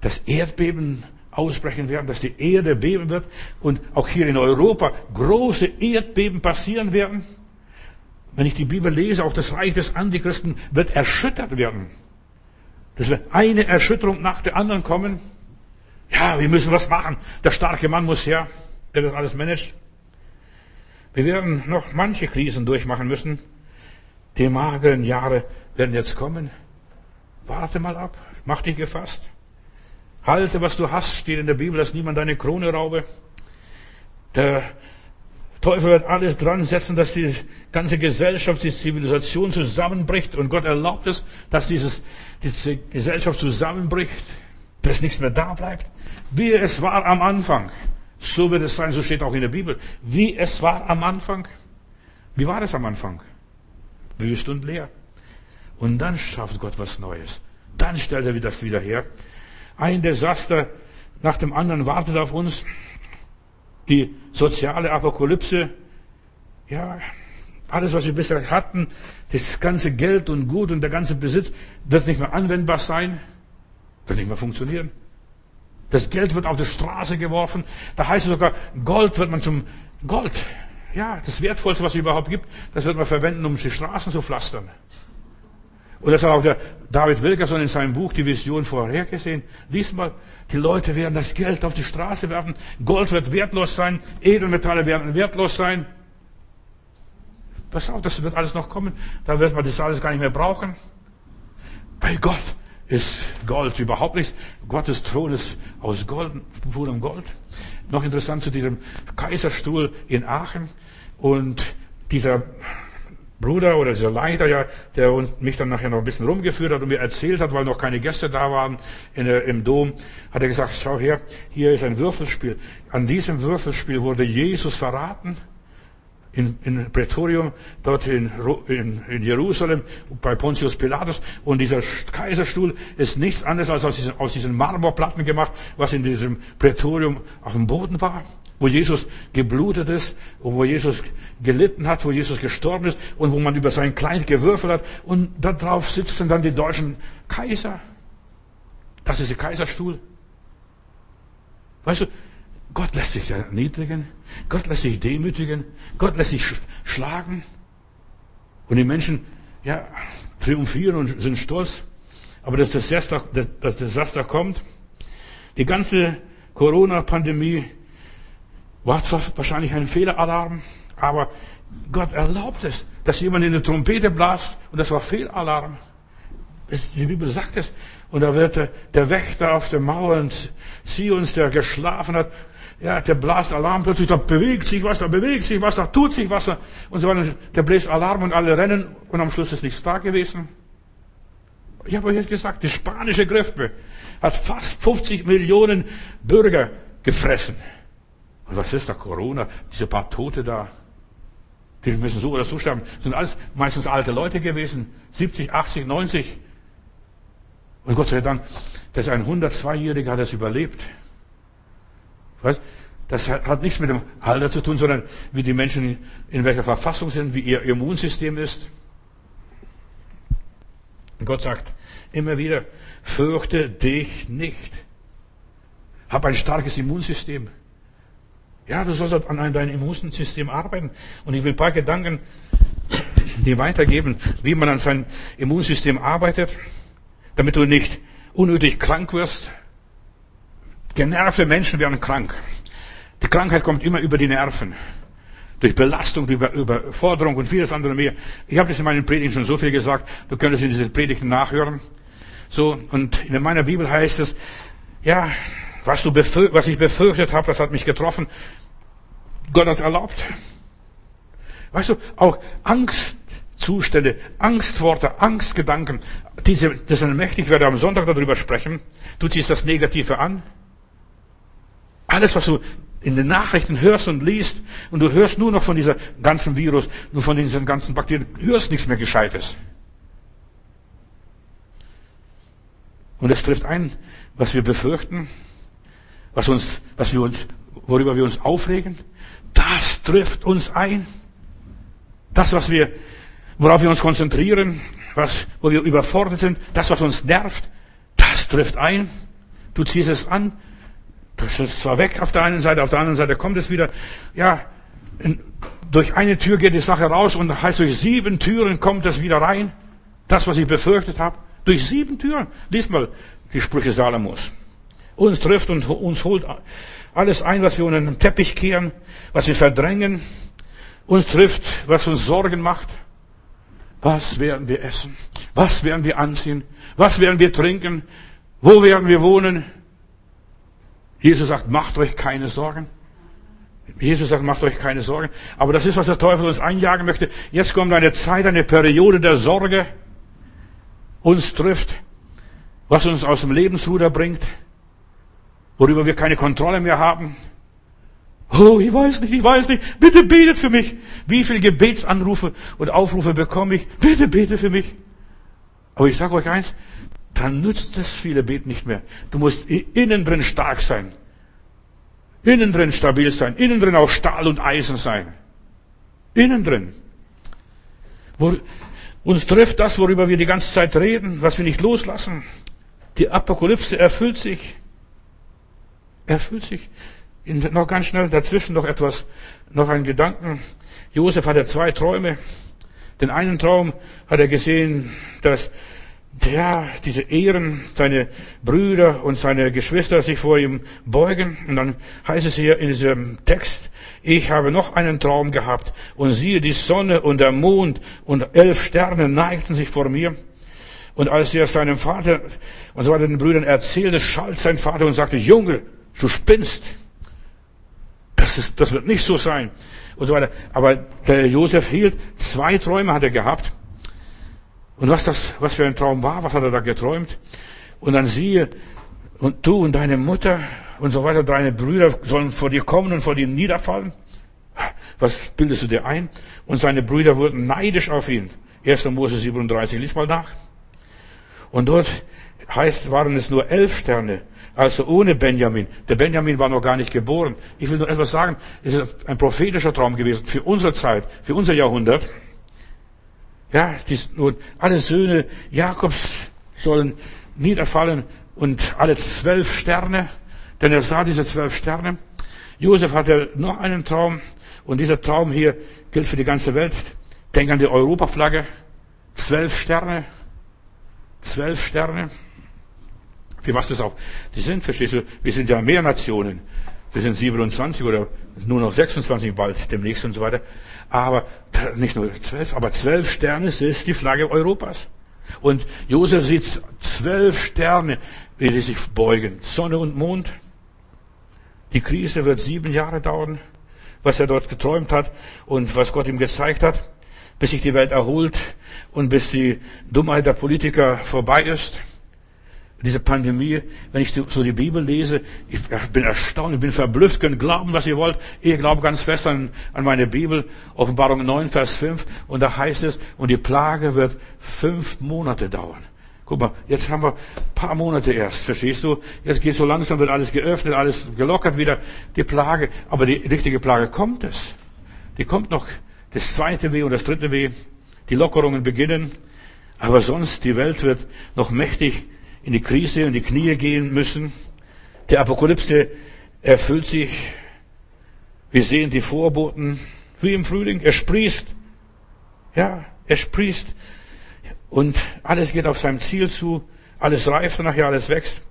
dass Erdbeben ausbrechen werden, dass die Erde beben wird und auch hier in Europa große Erdbeben passieren werden. Wenn ich die Bibel lese, auch das Reich des Antichristen wird erschüttert werden. Das wird eine Erschütterung nach der anderen kommen. Ja, wir müssen was machen. Der starke Mann muss her, der das alles managt. Wir werden noch manche Krisen durchmachen müssen. Die mageren Jahre werden jetzt kommen. Warte mal ab. Mach dich gefasst. Halte, was du hast, steht in der Bibel, dass niemand deine Krone raube. Der Teufel wird alles dran setzen, dass die ganze Gesellschaft, die Zivilisation zusammenbricht. Und Gott erlaubt es, dass dieses, diese Gesellschaft zusammenbricht, dass nichts mehr da bleibt. Wie es war am Anfang. So wird es sein, so steht auch in der Bibel. Wie es war am Anfang. Wie war es am Anfang? Wüst und leer. Und dann schafft Gott was Neues. Dann stellt er das wieder her. Ein Desaster nach dem anderen wartet auf uns die soziale Apokalypse, ja, alles, was wir bisher hatten, das ganze Geld und Gut und der ganze Besitz wird nicht mehr anwendbar sein, wird nicht mehr funktionieren. Das Geld wird auf die Straße geworfen. Da heißt es sogar, Gold wird man zum Gold. Ja, das Wertvollste, was es überhaupt gibt, das wird man verwenden, um die Straßen zu pflastern. Und das hat auch der David Wilkerson in seinem Buch die Vision vorhergesehen. Lies mal, die Leute werden das Geld auf die Straße werfen, Gold wird wertlos sein, Edelmetalle werden wertlos sein. Pass auf, das wird alles noch kommen. Da wird man das alles gar nicht mehr brauchen. Bei Gott ist Gold überhaupt nichts. Gottes Thron ist aus Gold, purem Gold. Noch interessant zu diesem Kaiserstuhl in Aachen und dieser Bruder oder dieser Leiter, ja, der uns, mich dann nachher noch ein bisschen rumgeführt hat und mir erzählt hat, weil noch keine Gäste da waren in, im Dom, hat er gesagt, schau her, hier ist ein Würfelspiel. An diesem Würfelspiel wurde Jesus verraten. In, in Prätorium, dort in, in, in Jerusalem, bei Pontius Pilatus. Und dieser Kaiserstuhl ist nichts anderes als aus diesen, aus diesen Marmorplatten gemacht, was in diesem Prätorium auf dem Boden war wo Jesus geblutet ist und wo Jesus gelitten hat, wo Jesus gestorben ist und wo man über sein Kleid gewürfelt hat und darauf sitzen dann die deutschen Kaiser. Das ist der Kaiserstuhl. Weißt du, Gott lässt sich erniedrigen, Gott lässt sich demütigen, Gott lässt sich schlagen und die Menschen, ja, triumphieren und sind stolz. Aber das Desaster, das Desaster kommt. Die ganze Corona-Pandemie war zwar wahrscheinlich ein Fehlalarm, aber Gott erlaubt es, dass jemand in eine Trompete blast und das war Fehlalarm. Die Bibel sagt es. Und da wird der Wächter auf der Mauer und Zions, der geschlafen hat, ja, der blast Alarm plötzlich, da bewegt sich was, da bewegt sich was, da tut sich was, und so weiter. Der bläst Alarm und alle rennen und am Schluss ist nichts da gewesen. Ich habe euch jetzt gesagt, die spanische Grippe hat fast 50 Millionen Bürger gefressen. Und was ist da Corona? Diese paar Tote da. Die müssen so oder so sterben. Das sind alles meistens alte Leute gewesen. 70, 80, 90. Und Gott sei Dank, dass ein 102-Jähriger hat das überlebt. Weißt, das hat nichts mit dem Alter zu tun, sondern wie die Menschen in welcher Verfassung sind, wie ihr Immunsystem ist. Und Gott sagt immer wieder, fürchte dich nicht. Hab ein starkes Immunsystem. Ja, du sollst an deinem Immunsystem arbeiten. Und ich will ein paar Gedanken dir weitergeben, wie man an seinem Immunsystem arbeitet, damit du nicht unnötig krank wirst. Genervte Menschen werden krank. Die Krankheit kommt immer über die Nerven. Durch Belastung, durch Überforderung und vieles andere mehr. Ich habe das in meinen Predigten schon so viel gesagt. Du könntest in diese Predigten nachhören. So, und in meiner Bibel heißt es, ja, was, du was ich befürchtet habe, das hat mich getroffen. Gott hat es erlaubt. Weißt du, auch Angstzustände, Angstworte, Angstgedanken, diese, das sind mächtig, ich werde am Sonntag darüber sprechen. Du ziehst das Negative an. Alles, was du in den Nachrichten hörst und liest, und du hörst nur noch von dieser ganzen Virus, nur von diesen ganzen Bakterien, hörst nichts mehr Gescheites. Und es trifft ein, was wir befürchten, was uns, was wir uns, worüber wir uns aufregen, das trifft uns ein. Das, was wir, worauf wir uns konzentrieren, was, wo wir überfordert sind, das, was uns nervt, das trifft ein. Du ziehst es an. Das ist zwar weg auf der einen Seite, auf der anderen Seite kommt es wieder. Ja, durch eine Tür geht die Sache raus und heißt durch sieben Türen kommt es wieder rein. Das, was ich befürchtet habe. Durch sieben Türen. Lies mal die Sprüche Salomos. Uns trifft und uns holt alles ein, was wir unter den Teppich kehren, was wir verdrängen. Uns trifft, was uns Sorgen macht. Was werden wir essen? Was werden wir anziehen? Was werden wir trinken? Wo werden wir wohnen? Jesus sagt, macht euch keine Sorgen. Jesus sagt, macht euch keine Sorgen. Aber das ist, was der Teufel uns einjagen möchte. Jetzt kommt eine Zeit, eine Periode der Sorge. Uns trifft, was uns aus dem Lebensruder bringt, worüber wir keine Kontrolle mehr haben. Oh, ich weiß nicht, ich weiß nicht. Bitte betet für mich. Wie viele Gebetsanrufe und Aufrufe bekomme ich? Bitte bete für mich. Aber ich sage euch eins, dann nützt das viele Beten nicht mehr. Du musst innen drin stark sein. Innen drin stabil sein. Innen drin auch Stahl und Eisen sein. Innen drin. Wo, uns trifft das, worüber wir die ganze Zeit reden, was wir nicht loslassen. Die Apokalypse erfüllt sich. Erfüllt sich noch ganz schnell dazwischen noch etwas, noch ein Gedanken. Josef hatte zwei Träume. Den einen Traum hat er gesehen, dass ja, diese Ehren, seine Brüder und seine Geschwister sich vor ihm beugen. Und dann heißt es hier in diesem Text, ich habe noch einen Traum gehabt und siehe, die Sonne und der Mond und elf Sterne neigten sich vor mir. Und als er seinem Vater und so weiter den Brüdern erzählte, schalt sein Vater und sagte, Junge, du spinnst. Das, ist, das wird nicht so sein. Und so weiter. Aber der Josef hielt, zwei Träume hat er gehabt. Und was das, was für ein Traum war, was hat er da geträumt? Und dann siehe, und du und deine Mutter und so weiter, deine Brüder sollen vor dir kommen und vor dir niederfallen. Was bildest du dir ein? Und seine Brüder wurden neidisch auf ihn. 1. Mose 37, lies mal nach. Und dort heißt, waren es nur elf Sterne, also ohne Benjamin. Der Benjamin war noch gar nicht geboren. Ich will nur etwas sagen, es ist ein prophetischer Traum gewesen für unsere Zeit, für unser Jahrhundert. Ja, dies, nun, alle Söhne Jakobs sollen niederfallen und alle zwölf Sterne, denn er sah diese zwölf Sterne. Josef hatte noch einen Traum und dieser Traum hier gilt für die ganze Welt. Denk an die Europaflagge. Zwölf Sterne. Zwölf Sterne. Für was das auch die sind, verstehst du? Wir sind ja mehr Nationen. Wir sind 27 oder nur noch 26 bald demnächst und so weiter. Aber nicht nur zwölf, aber zwölf Sterne ist die Flagge Europas. Und Josef sieht zwölf Sterne, wie die sich beugen. Sonne und Mond. Die Krise wird sieben Jahre dauern, was er dort geträumt hat und was Gott ihm gezeigt hat, bis sich die Welt erholt und bis die Dummheit der Politiker vorbei ist diese Pandemie, wenn ich so die Bibel lese, ich bin erstaunt, ich bin verblüfft, könnt glauben, was ihr wollt. Ich glaube ganz fest an, an meine Bibel, Offenbarung 9, Vers 5, und da heißt es, und die Plage wird fünf Monate dauern. Guck mal, jetzt haben wir paar Monate erst, verstehst du? Jetzt geht so langsam, wird alles geöffnet, alles gelockert wieder, die Plage. Aber die richtige Plage kommt es. Die kommt noch, das zweite Weh und das dritte Weh. Die Lockerungen beginnen. Aber sonst, die Welt wird noch mächtig in die Krise und die Knie gehen müssen. Der Apokalypse erfüllt sich. Wir sehen die Vorboten wie im Frühling. Er sprießt. Ja, er sprießt. Und alles geht auf sein Ziel zu. Alles reift nachher alles wächst.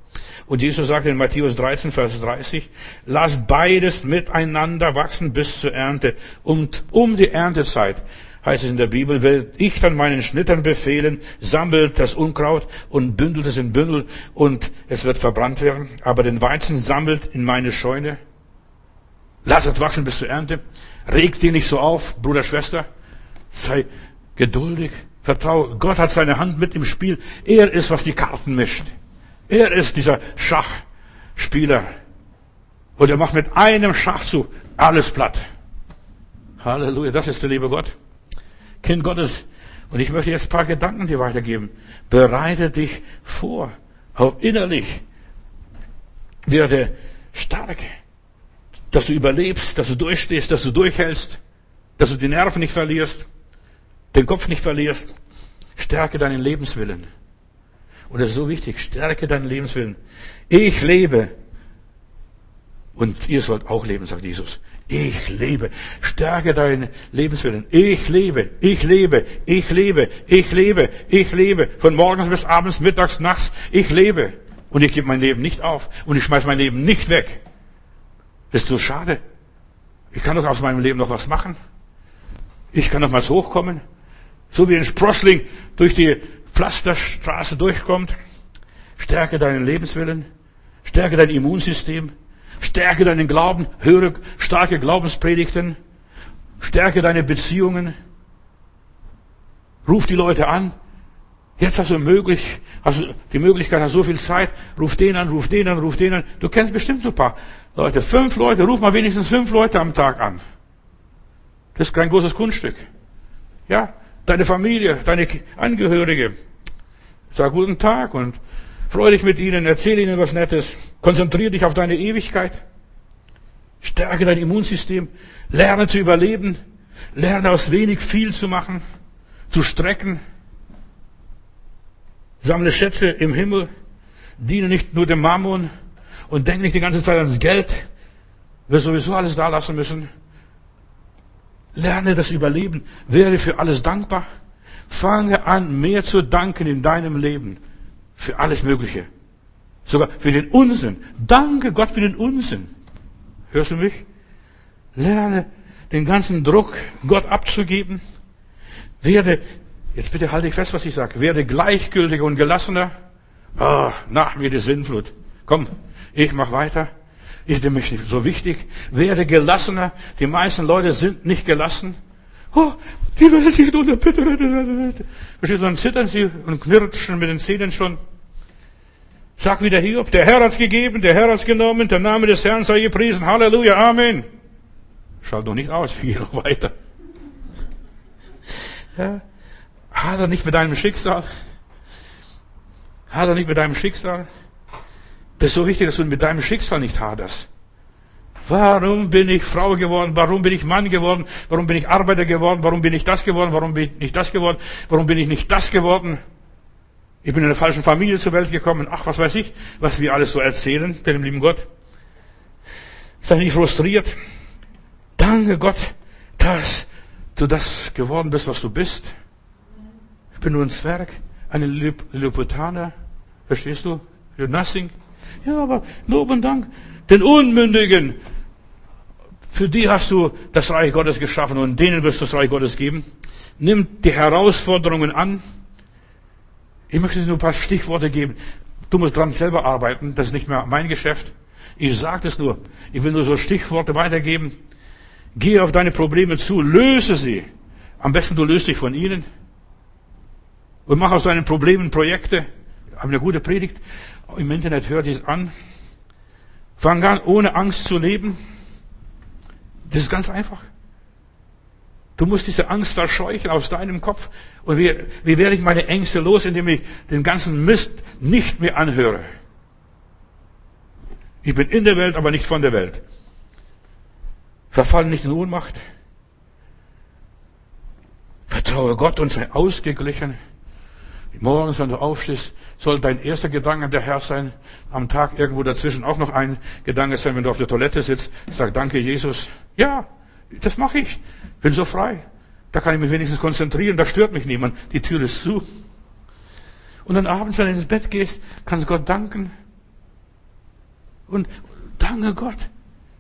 Und Jesus sagt in Matthäus 13, Vers 30, lasst beides miteinander wachsen bis zur Ernte. Und um die Erntezeit heißt es in der Bibel, will ich dann meinen Schnittern befehlen, sammelt das Unkraut und bündelt es in Bündel und es wird verbrannt werden. Aber den Weizen sammelt in meine Scheune. Lasst es wachsen bis zur Ernte. Regt ihn nicht so auf, Bruder, Schwester. Sei geduldig. Vertraue. Gott hat seine Hand mit im Spiel. Er ist, was die Karten mischt. Er ist dieser Schachspieler. Und er macht mit einem Schachzug alles platt. Halleluja, das ist der liebe Gott. Kind Gottes. Und ich möchte jetzt ein paar Gedanken dir weitergeben. Bereite dich vor. Auch innerlich. Werde stark. Dass du überlebst, dass du durchstehst, dass du durchhältst. Dass du die Nerven nicht verlierst. Den Kopf nicht verlierst. Stärke deinen Lebenswillen. Und das ist so wichtig. Stärke deinen Lebenswillen. Ich lebe. Und ihr sollt auch leben, sagt Jesus. Ich lebe. Stärke deinen Lebenswillen. Ich lebe. Ich lebe. Ich lebe. Ich lebe. Ich lebe. Von morgens bis abends, mittags, nachts. Ich lebe. Und ich gebe mein Leben nicht auf. Und ich schmeiß mein Leben nicht weg. Das ist so schade. Ich kann doch aus meinem Leben noch was machen. Ich kann noch mal hochkommen. So wie ein Sprossling durch die Pflasterstraße durchkommt. Stärke deinen Lebenswillen. Stärke dein Immunsystem. Stärke deinen Glauben. Höre starke Glaubenspredigten. Stärke deine Beziehungen. Ruf die Leute an. Jetzt hast du möglich, hast du die Möglichkeit, hast so viel Zeit. Ruf den an, ruf den an, ruf den an. Du kennst bestimmt so ein paar Leute. Fünf Leute, ruf mal wenigstens fünf Leute am Tag an. Das ist kein großes Kunststück. Ja, deine Familie, deine Angehörige. Sag guten Tag und freu dich mit ihnen, erzähl ihnen was Nettes. Konzentriere dich auf deine Ewigkeit. Stärke dein Immunsystem. Lerne zu überleben. Lerne aus wenig viel zu machen. Zu strecken. Sammle Schätze im Himmel. Diene nicht nur dem Mammon. Und denk nicht die ganze Zeit ans Geld. Wir sowieso alles da lassen müssen. Lerne das Überleben. Werde für alles dankbar. Fange an, mehr zu danken in deinem Leben. Für alles Mögliche. Sogar für den Unsinn. Danke Gott für den Unsinn. Hörst du mich? Lerne den ganzen Druck Gott abzugeben. Werde, jetzt bitte halte ich fest, was ich sage. Werde gleichgültiger und gelassener. Ah, nach mir die Sinnflut. Komm, ich mach weiter ist nämlich nicht so wichtig. Werde gelassener. Die meisten Leute sind nicht gelassen. Oh, die Welt geht unter, bitte, bitte, bitte. Verstehst du, dann zittern sie und knirschen mit den Zähnen schon. Sag wieder Hiob, der Herr hat's gegeben, der Herr hat's genommen, der Name des Herrn sei gepriesen. Halleluja, Amen. Schalt noch nicht aus, noch weiter. Ja. Hat er nicht mit deinem Schicksal? Hat er nicht mit deinem Schicksal? Das ist so wichtig, dass du mit deinem Schicksal nicht haderst. Warum bin ich Frau geworden? Warum bin ich Mann geworden? Warum bin ich Arbeiter geworden? Warum bin ich das geworden? Warum bin ich nicht das geworden? Warum bin ich nicht das geworden? Ich bin in einer falschen Familie zur Welt gekommen. Ach, was weiß ich, was wir alles so erzählen, dem lieben Gott. Sei nicht frustriert. Danke Gott, dass du das geworden bist, was du bist. Ich bin nur ein Zwerg, eine Lilliputaner. Verstehst du? You're nothing. Ja, aber Lob und Dank. Den Unmündigen, für die hast du das Reich Gottes geschaffen und denen wirst du das Reich Gottes geben. Nimm die Herausforderungen an. Ich möchte dir nur ein paar Stichworte geben. Du musst dran selber arbeiten. Das ist nicht mehr mein Geschäft. Ich sage es nur. Ich will nur so Stichworte weitergeben. Geh auf deine Probleme zu. Löse sie. Am besten du löst dich von ihnen. Und mach aus deinen Problemen Projekte. Ich habe eine gute Predigt im Internet, hört es an. Fang an, ohne Angst zu leben. Das ist ganz einfach. Du musst diese Angst verscheuchen aus deinem Kopf. Und wie, wie werde ich meine Ängste los, indem ich den ganzen Mist nicht mehr anhöre? Ich bin in der Welt, aber nicht von der Welt. Verfall nicht in Ohnmacht. Vertraue Gott und sei ausgeglichen. Morgens, wenn du aufstehst, soll dein erster Gedanke der Herr sein. Am Tag irgendwo dazwischen auch noch ein Gedanke sein, wenn du auf der Toilette sitzt. Sag Danke, Jesus. Ja, das mache ich. Bin so frei. Da kann ich mich wenigstens konzentrieren. Da stört mich niemand. Die Tür ist zu. Und dann abends, wenn du ins Bett gehst, kannst Gott danken. Und danke Gott.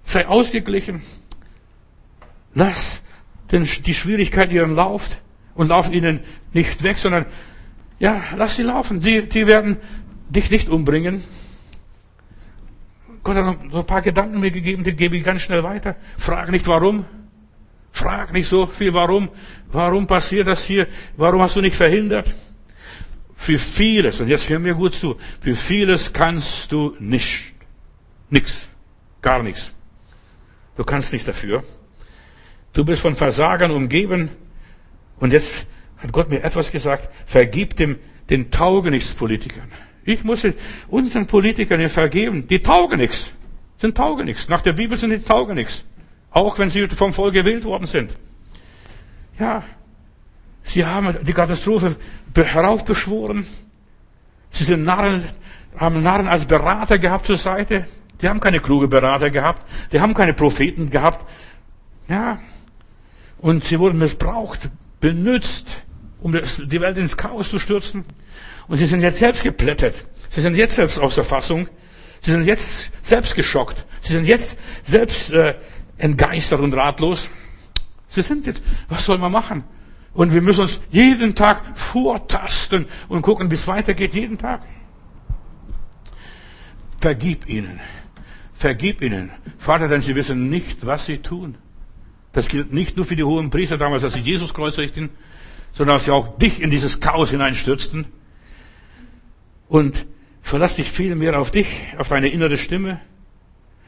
Sei ausgeglichen. Lass den, die Schwierigkeit ihren Lauf und lauf ihnen nicht weg, sondern ja, lass sie laufen. Die, die werden dich nicht umbringen. Gott hat noch so ein paar Gedanken mir gegeben, die gebe ich ganz schnell weiter. Frag nicht warum. Frag nicht so viel warum. Warum passiert das hier? Warum hast du nicht verhindert? Für vieles, und jetzt hör mir gut zu, für vieles kannst du nicht. Nix. Gar nichts. Du kannst nichts dafür. Du bist von Versagern umgeben. Und jetzt hat Gott mir etwas gesagt. Vergib dem, den Taugenichtspolitikern. Ich muss unseren Politikern vergeben. Die taugen nichts. Sind taugen nichts. Nach der Bibel sind die taugen nichts. Auch wenn sie vom Volk gewählt worden sind. Ja. Sie haben die Katastrophe heraufbeschworen. Sie sind Narren, haben Narren als Berater gehabt zur Seite. Die haben keine kluge Berater gehabt. Die haben keine Propheten gehabt. Ja. Und sie wurden missbraucht, benutzt, um die Welt ins Chaos zu stürzen. Und sie sind jetzt selbst geplättet. Sie sind jetzt selbst außer Fassung. Sie sind jetzt selbst geschockt. Sie sind jetzt selbst äh, entgeistert und ratlos. Sie sind jetzt, was soll man machen? Und wir müssen uns jeden Tag vortasten und gucken, wie es weitergeht, jeden Tag. Vergib ihnen. Vergib ihnen. Vater, denn sie wissen nicht, was sie tun. Das gilt nicht nur für die hohen Priester damals, als sie Jesus kreuzigten, sondern als sie auch dich in dieses Chaos hineinstürzten. Und verlass dich viel mehr auf dich, auf deine innere Stimme.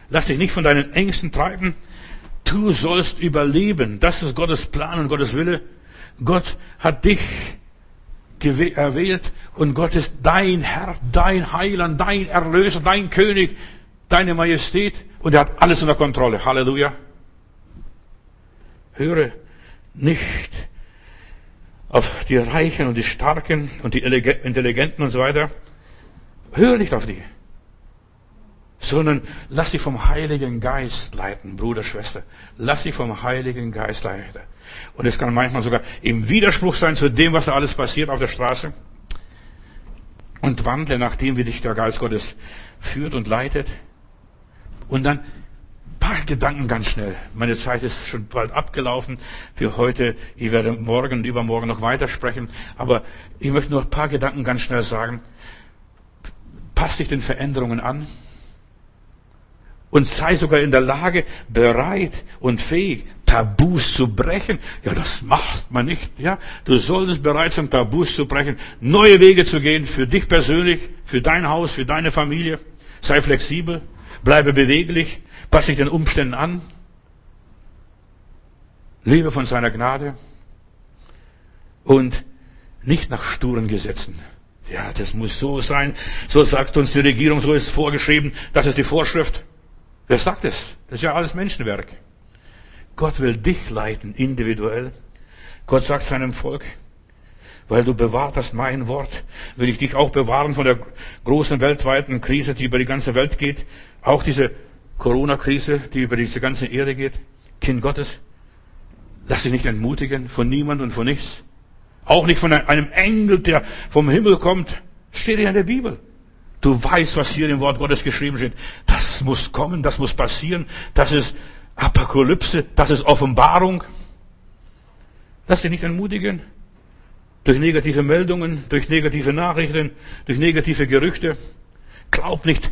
Lass dich nicht von deinen Ängsten treiben. Du sollst überleben. Das ist Gottes Plan und Gottes Wille. Gott hat dich erwählt und Gott ist dein Herr, dein Heiland, dein Erlöser, dein König, deine Majestät und er hat alles unter Kontrolle. Halleluja. Höre nicht auf die Reichen und die Starken und die Intelligenten und so weiter. Höre nicht auf die. Sondern lass dich vom Heiligen Geist leiten, Bruder, Schwester. Lass dich vom Heiligen Geist leiten. Und es kann manchmal sogar im Widerspruch sein zu dem, was da alles passiert auf der Straße. Und wandle nach dem, wie dich der Geist Gottes führt und leitet. Und dann paar Gedanken ganz schnell. Meine Zeit ist schon bald abgelaufen für heute. Ich werde morgen und übermorgen noch weitersprechen. Aber ich möchte nur ein paar Gedanken ganz schnell sagen. Pass dich den Veränderungen an. Und sei sogar in der Lage, bereit und fähig, Tabus zu brechen. Ja, das macht man nicht. Ja, du solltest bereit sein, Tabus zu brechen, neue Wege zu gehen, für dich persönlich, für dein Haus, für deine Familie. Sei flexibel, bleibe beweglich, Passe dich den Umständen an. Lebe von seiner Gnade. Und nicht nach sturen Gesetzen. Ja, das muss so sein. So sagt uns die Regierung, so ist es vorgeschrieben. Das ist die Vorschrift. Wer sagt es? Das ist ja alles Menschenwerk. Gott will dich leiten, individuell. Gott sagt seinem Volk, weil du bewahrt hast mein Wort, will ich dich auch bewahren von der großen weltweiten Krise, die über die ganze Welt geht. Auch diese Corona-Krise, die über diese ganze Erde geht. Kind Gottes, lass dich nicht entmutigen von niemand und von nichts. Auch nicht von einem Engel, der vom Himmel kommt. Steht in der Bibel. Du weißt, was hier im Wort Gottes geschrieben steht. Das muss kommen, das muss passieren. Das ist Apokalypse, das ist Offenbarung. Lass dich nicht entmutigen. Durch negative Meldungen, durch negative Nachrichten, durch negative Gerüchte. Glaub nicht,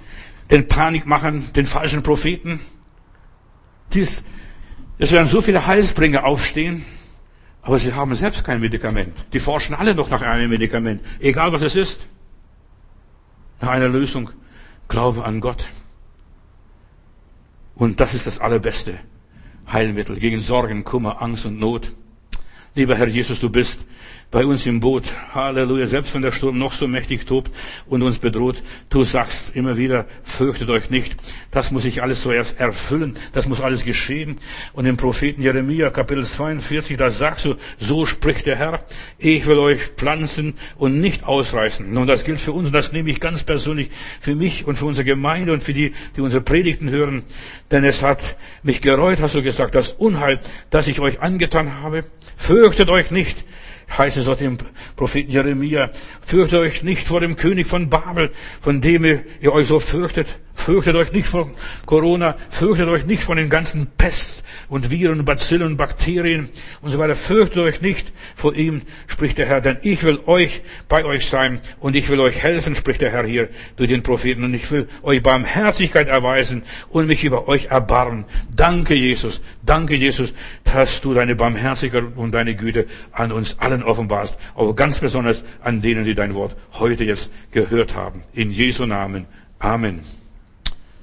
den Panikmachern, den falschen Propheten. Dies, es werden so viele Heilsbringer aufstehen, aber sie haben selbst kein Medikament. Die forschen alle noch nach einem Medikament, egal was es ist. Nach einer Lösung. Glaube an Gott. Und das ist das allerbeste Heilmittel gegen Sorgen, Kummer, Angst und Not. Lieber Herr Jesus, du bist bei uns im Boot. Halleluja. Selbst wenn der Sturm noch so mächtig tobt und uns bedroht, du sagst immer wieder, fürchtet euch nicht. Das muss sich alles zuerst erfüllen. Das muss alles geschehen. Und im Propheten Jeremia, Kapitel 42, da sagst du, so spricht der Herr, ich will euch pflanzen und nicht ausreißen. Nun, das gilt für uns und das nehme ich ganz persönlich für mich und für unsere Gemeinde und für die, die unsere Predigten hören. Denn es hat mich gereut, hast du gesagt, das Unheil, das ich euch angetan habe. Fürchtet euch nicht heißt es auch dem Propheten Jeremia, fürchtet euch nicht vor dem König von Babel, von dem ihr euch so fürchtet. Fürchtet euch nicht vor Corona, fürchtet euch nicht von den ganzen Pest und Viren, Bazillen Bakterien und so weiter. Fürchtet euch nicht vor ihm, spricht der Herr, denn ich will euch bei euch sein und ich will euch helfen, spricht der Herr hier durch den Propheten und ich will euch Barmherzigkeit erweisen und mich über euch erbarmen. Danke, Jesus. Danke, Jesus, dass du deine Barmherzigkeit und deine Güte an uns allen offenbarst, aber ganz besonders an denen, die dein Wort heute jetzt gehört haben. In Jesu Namen. Amen.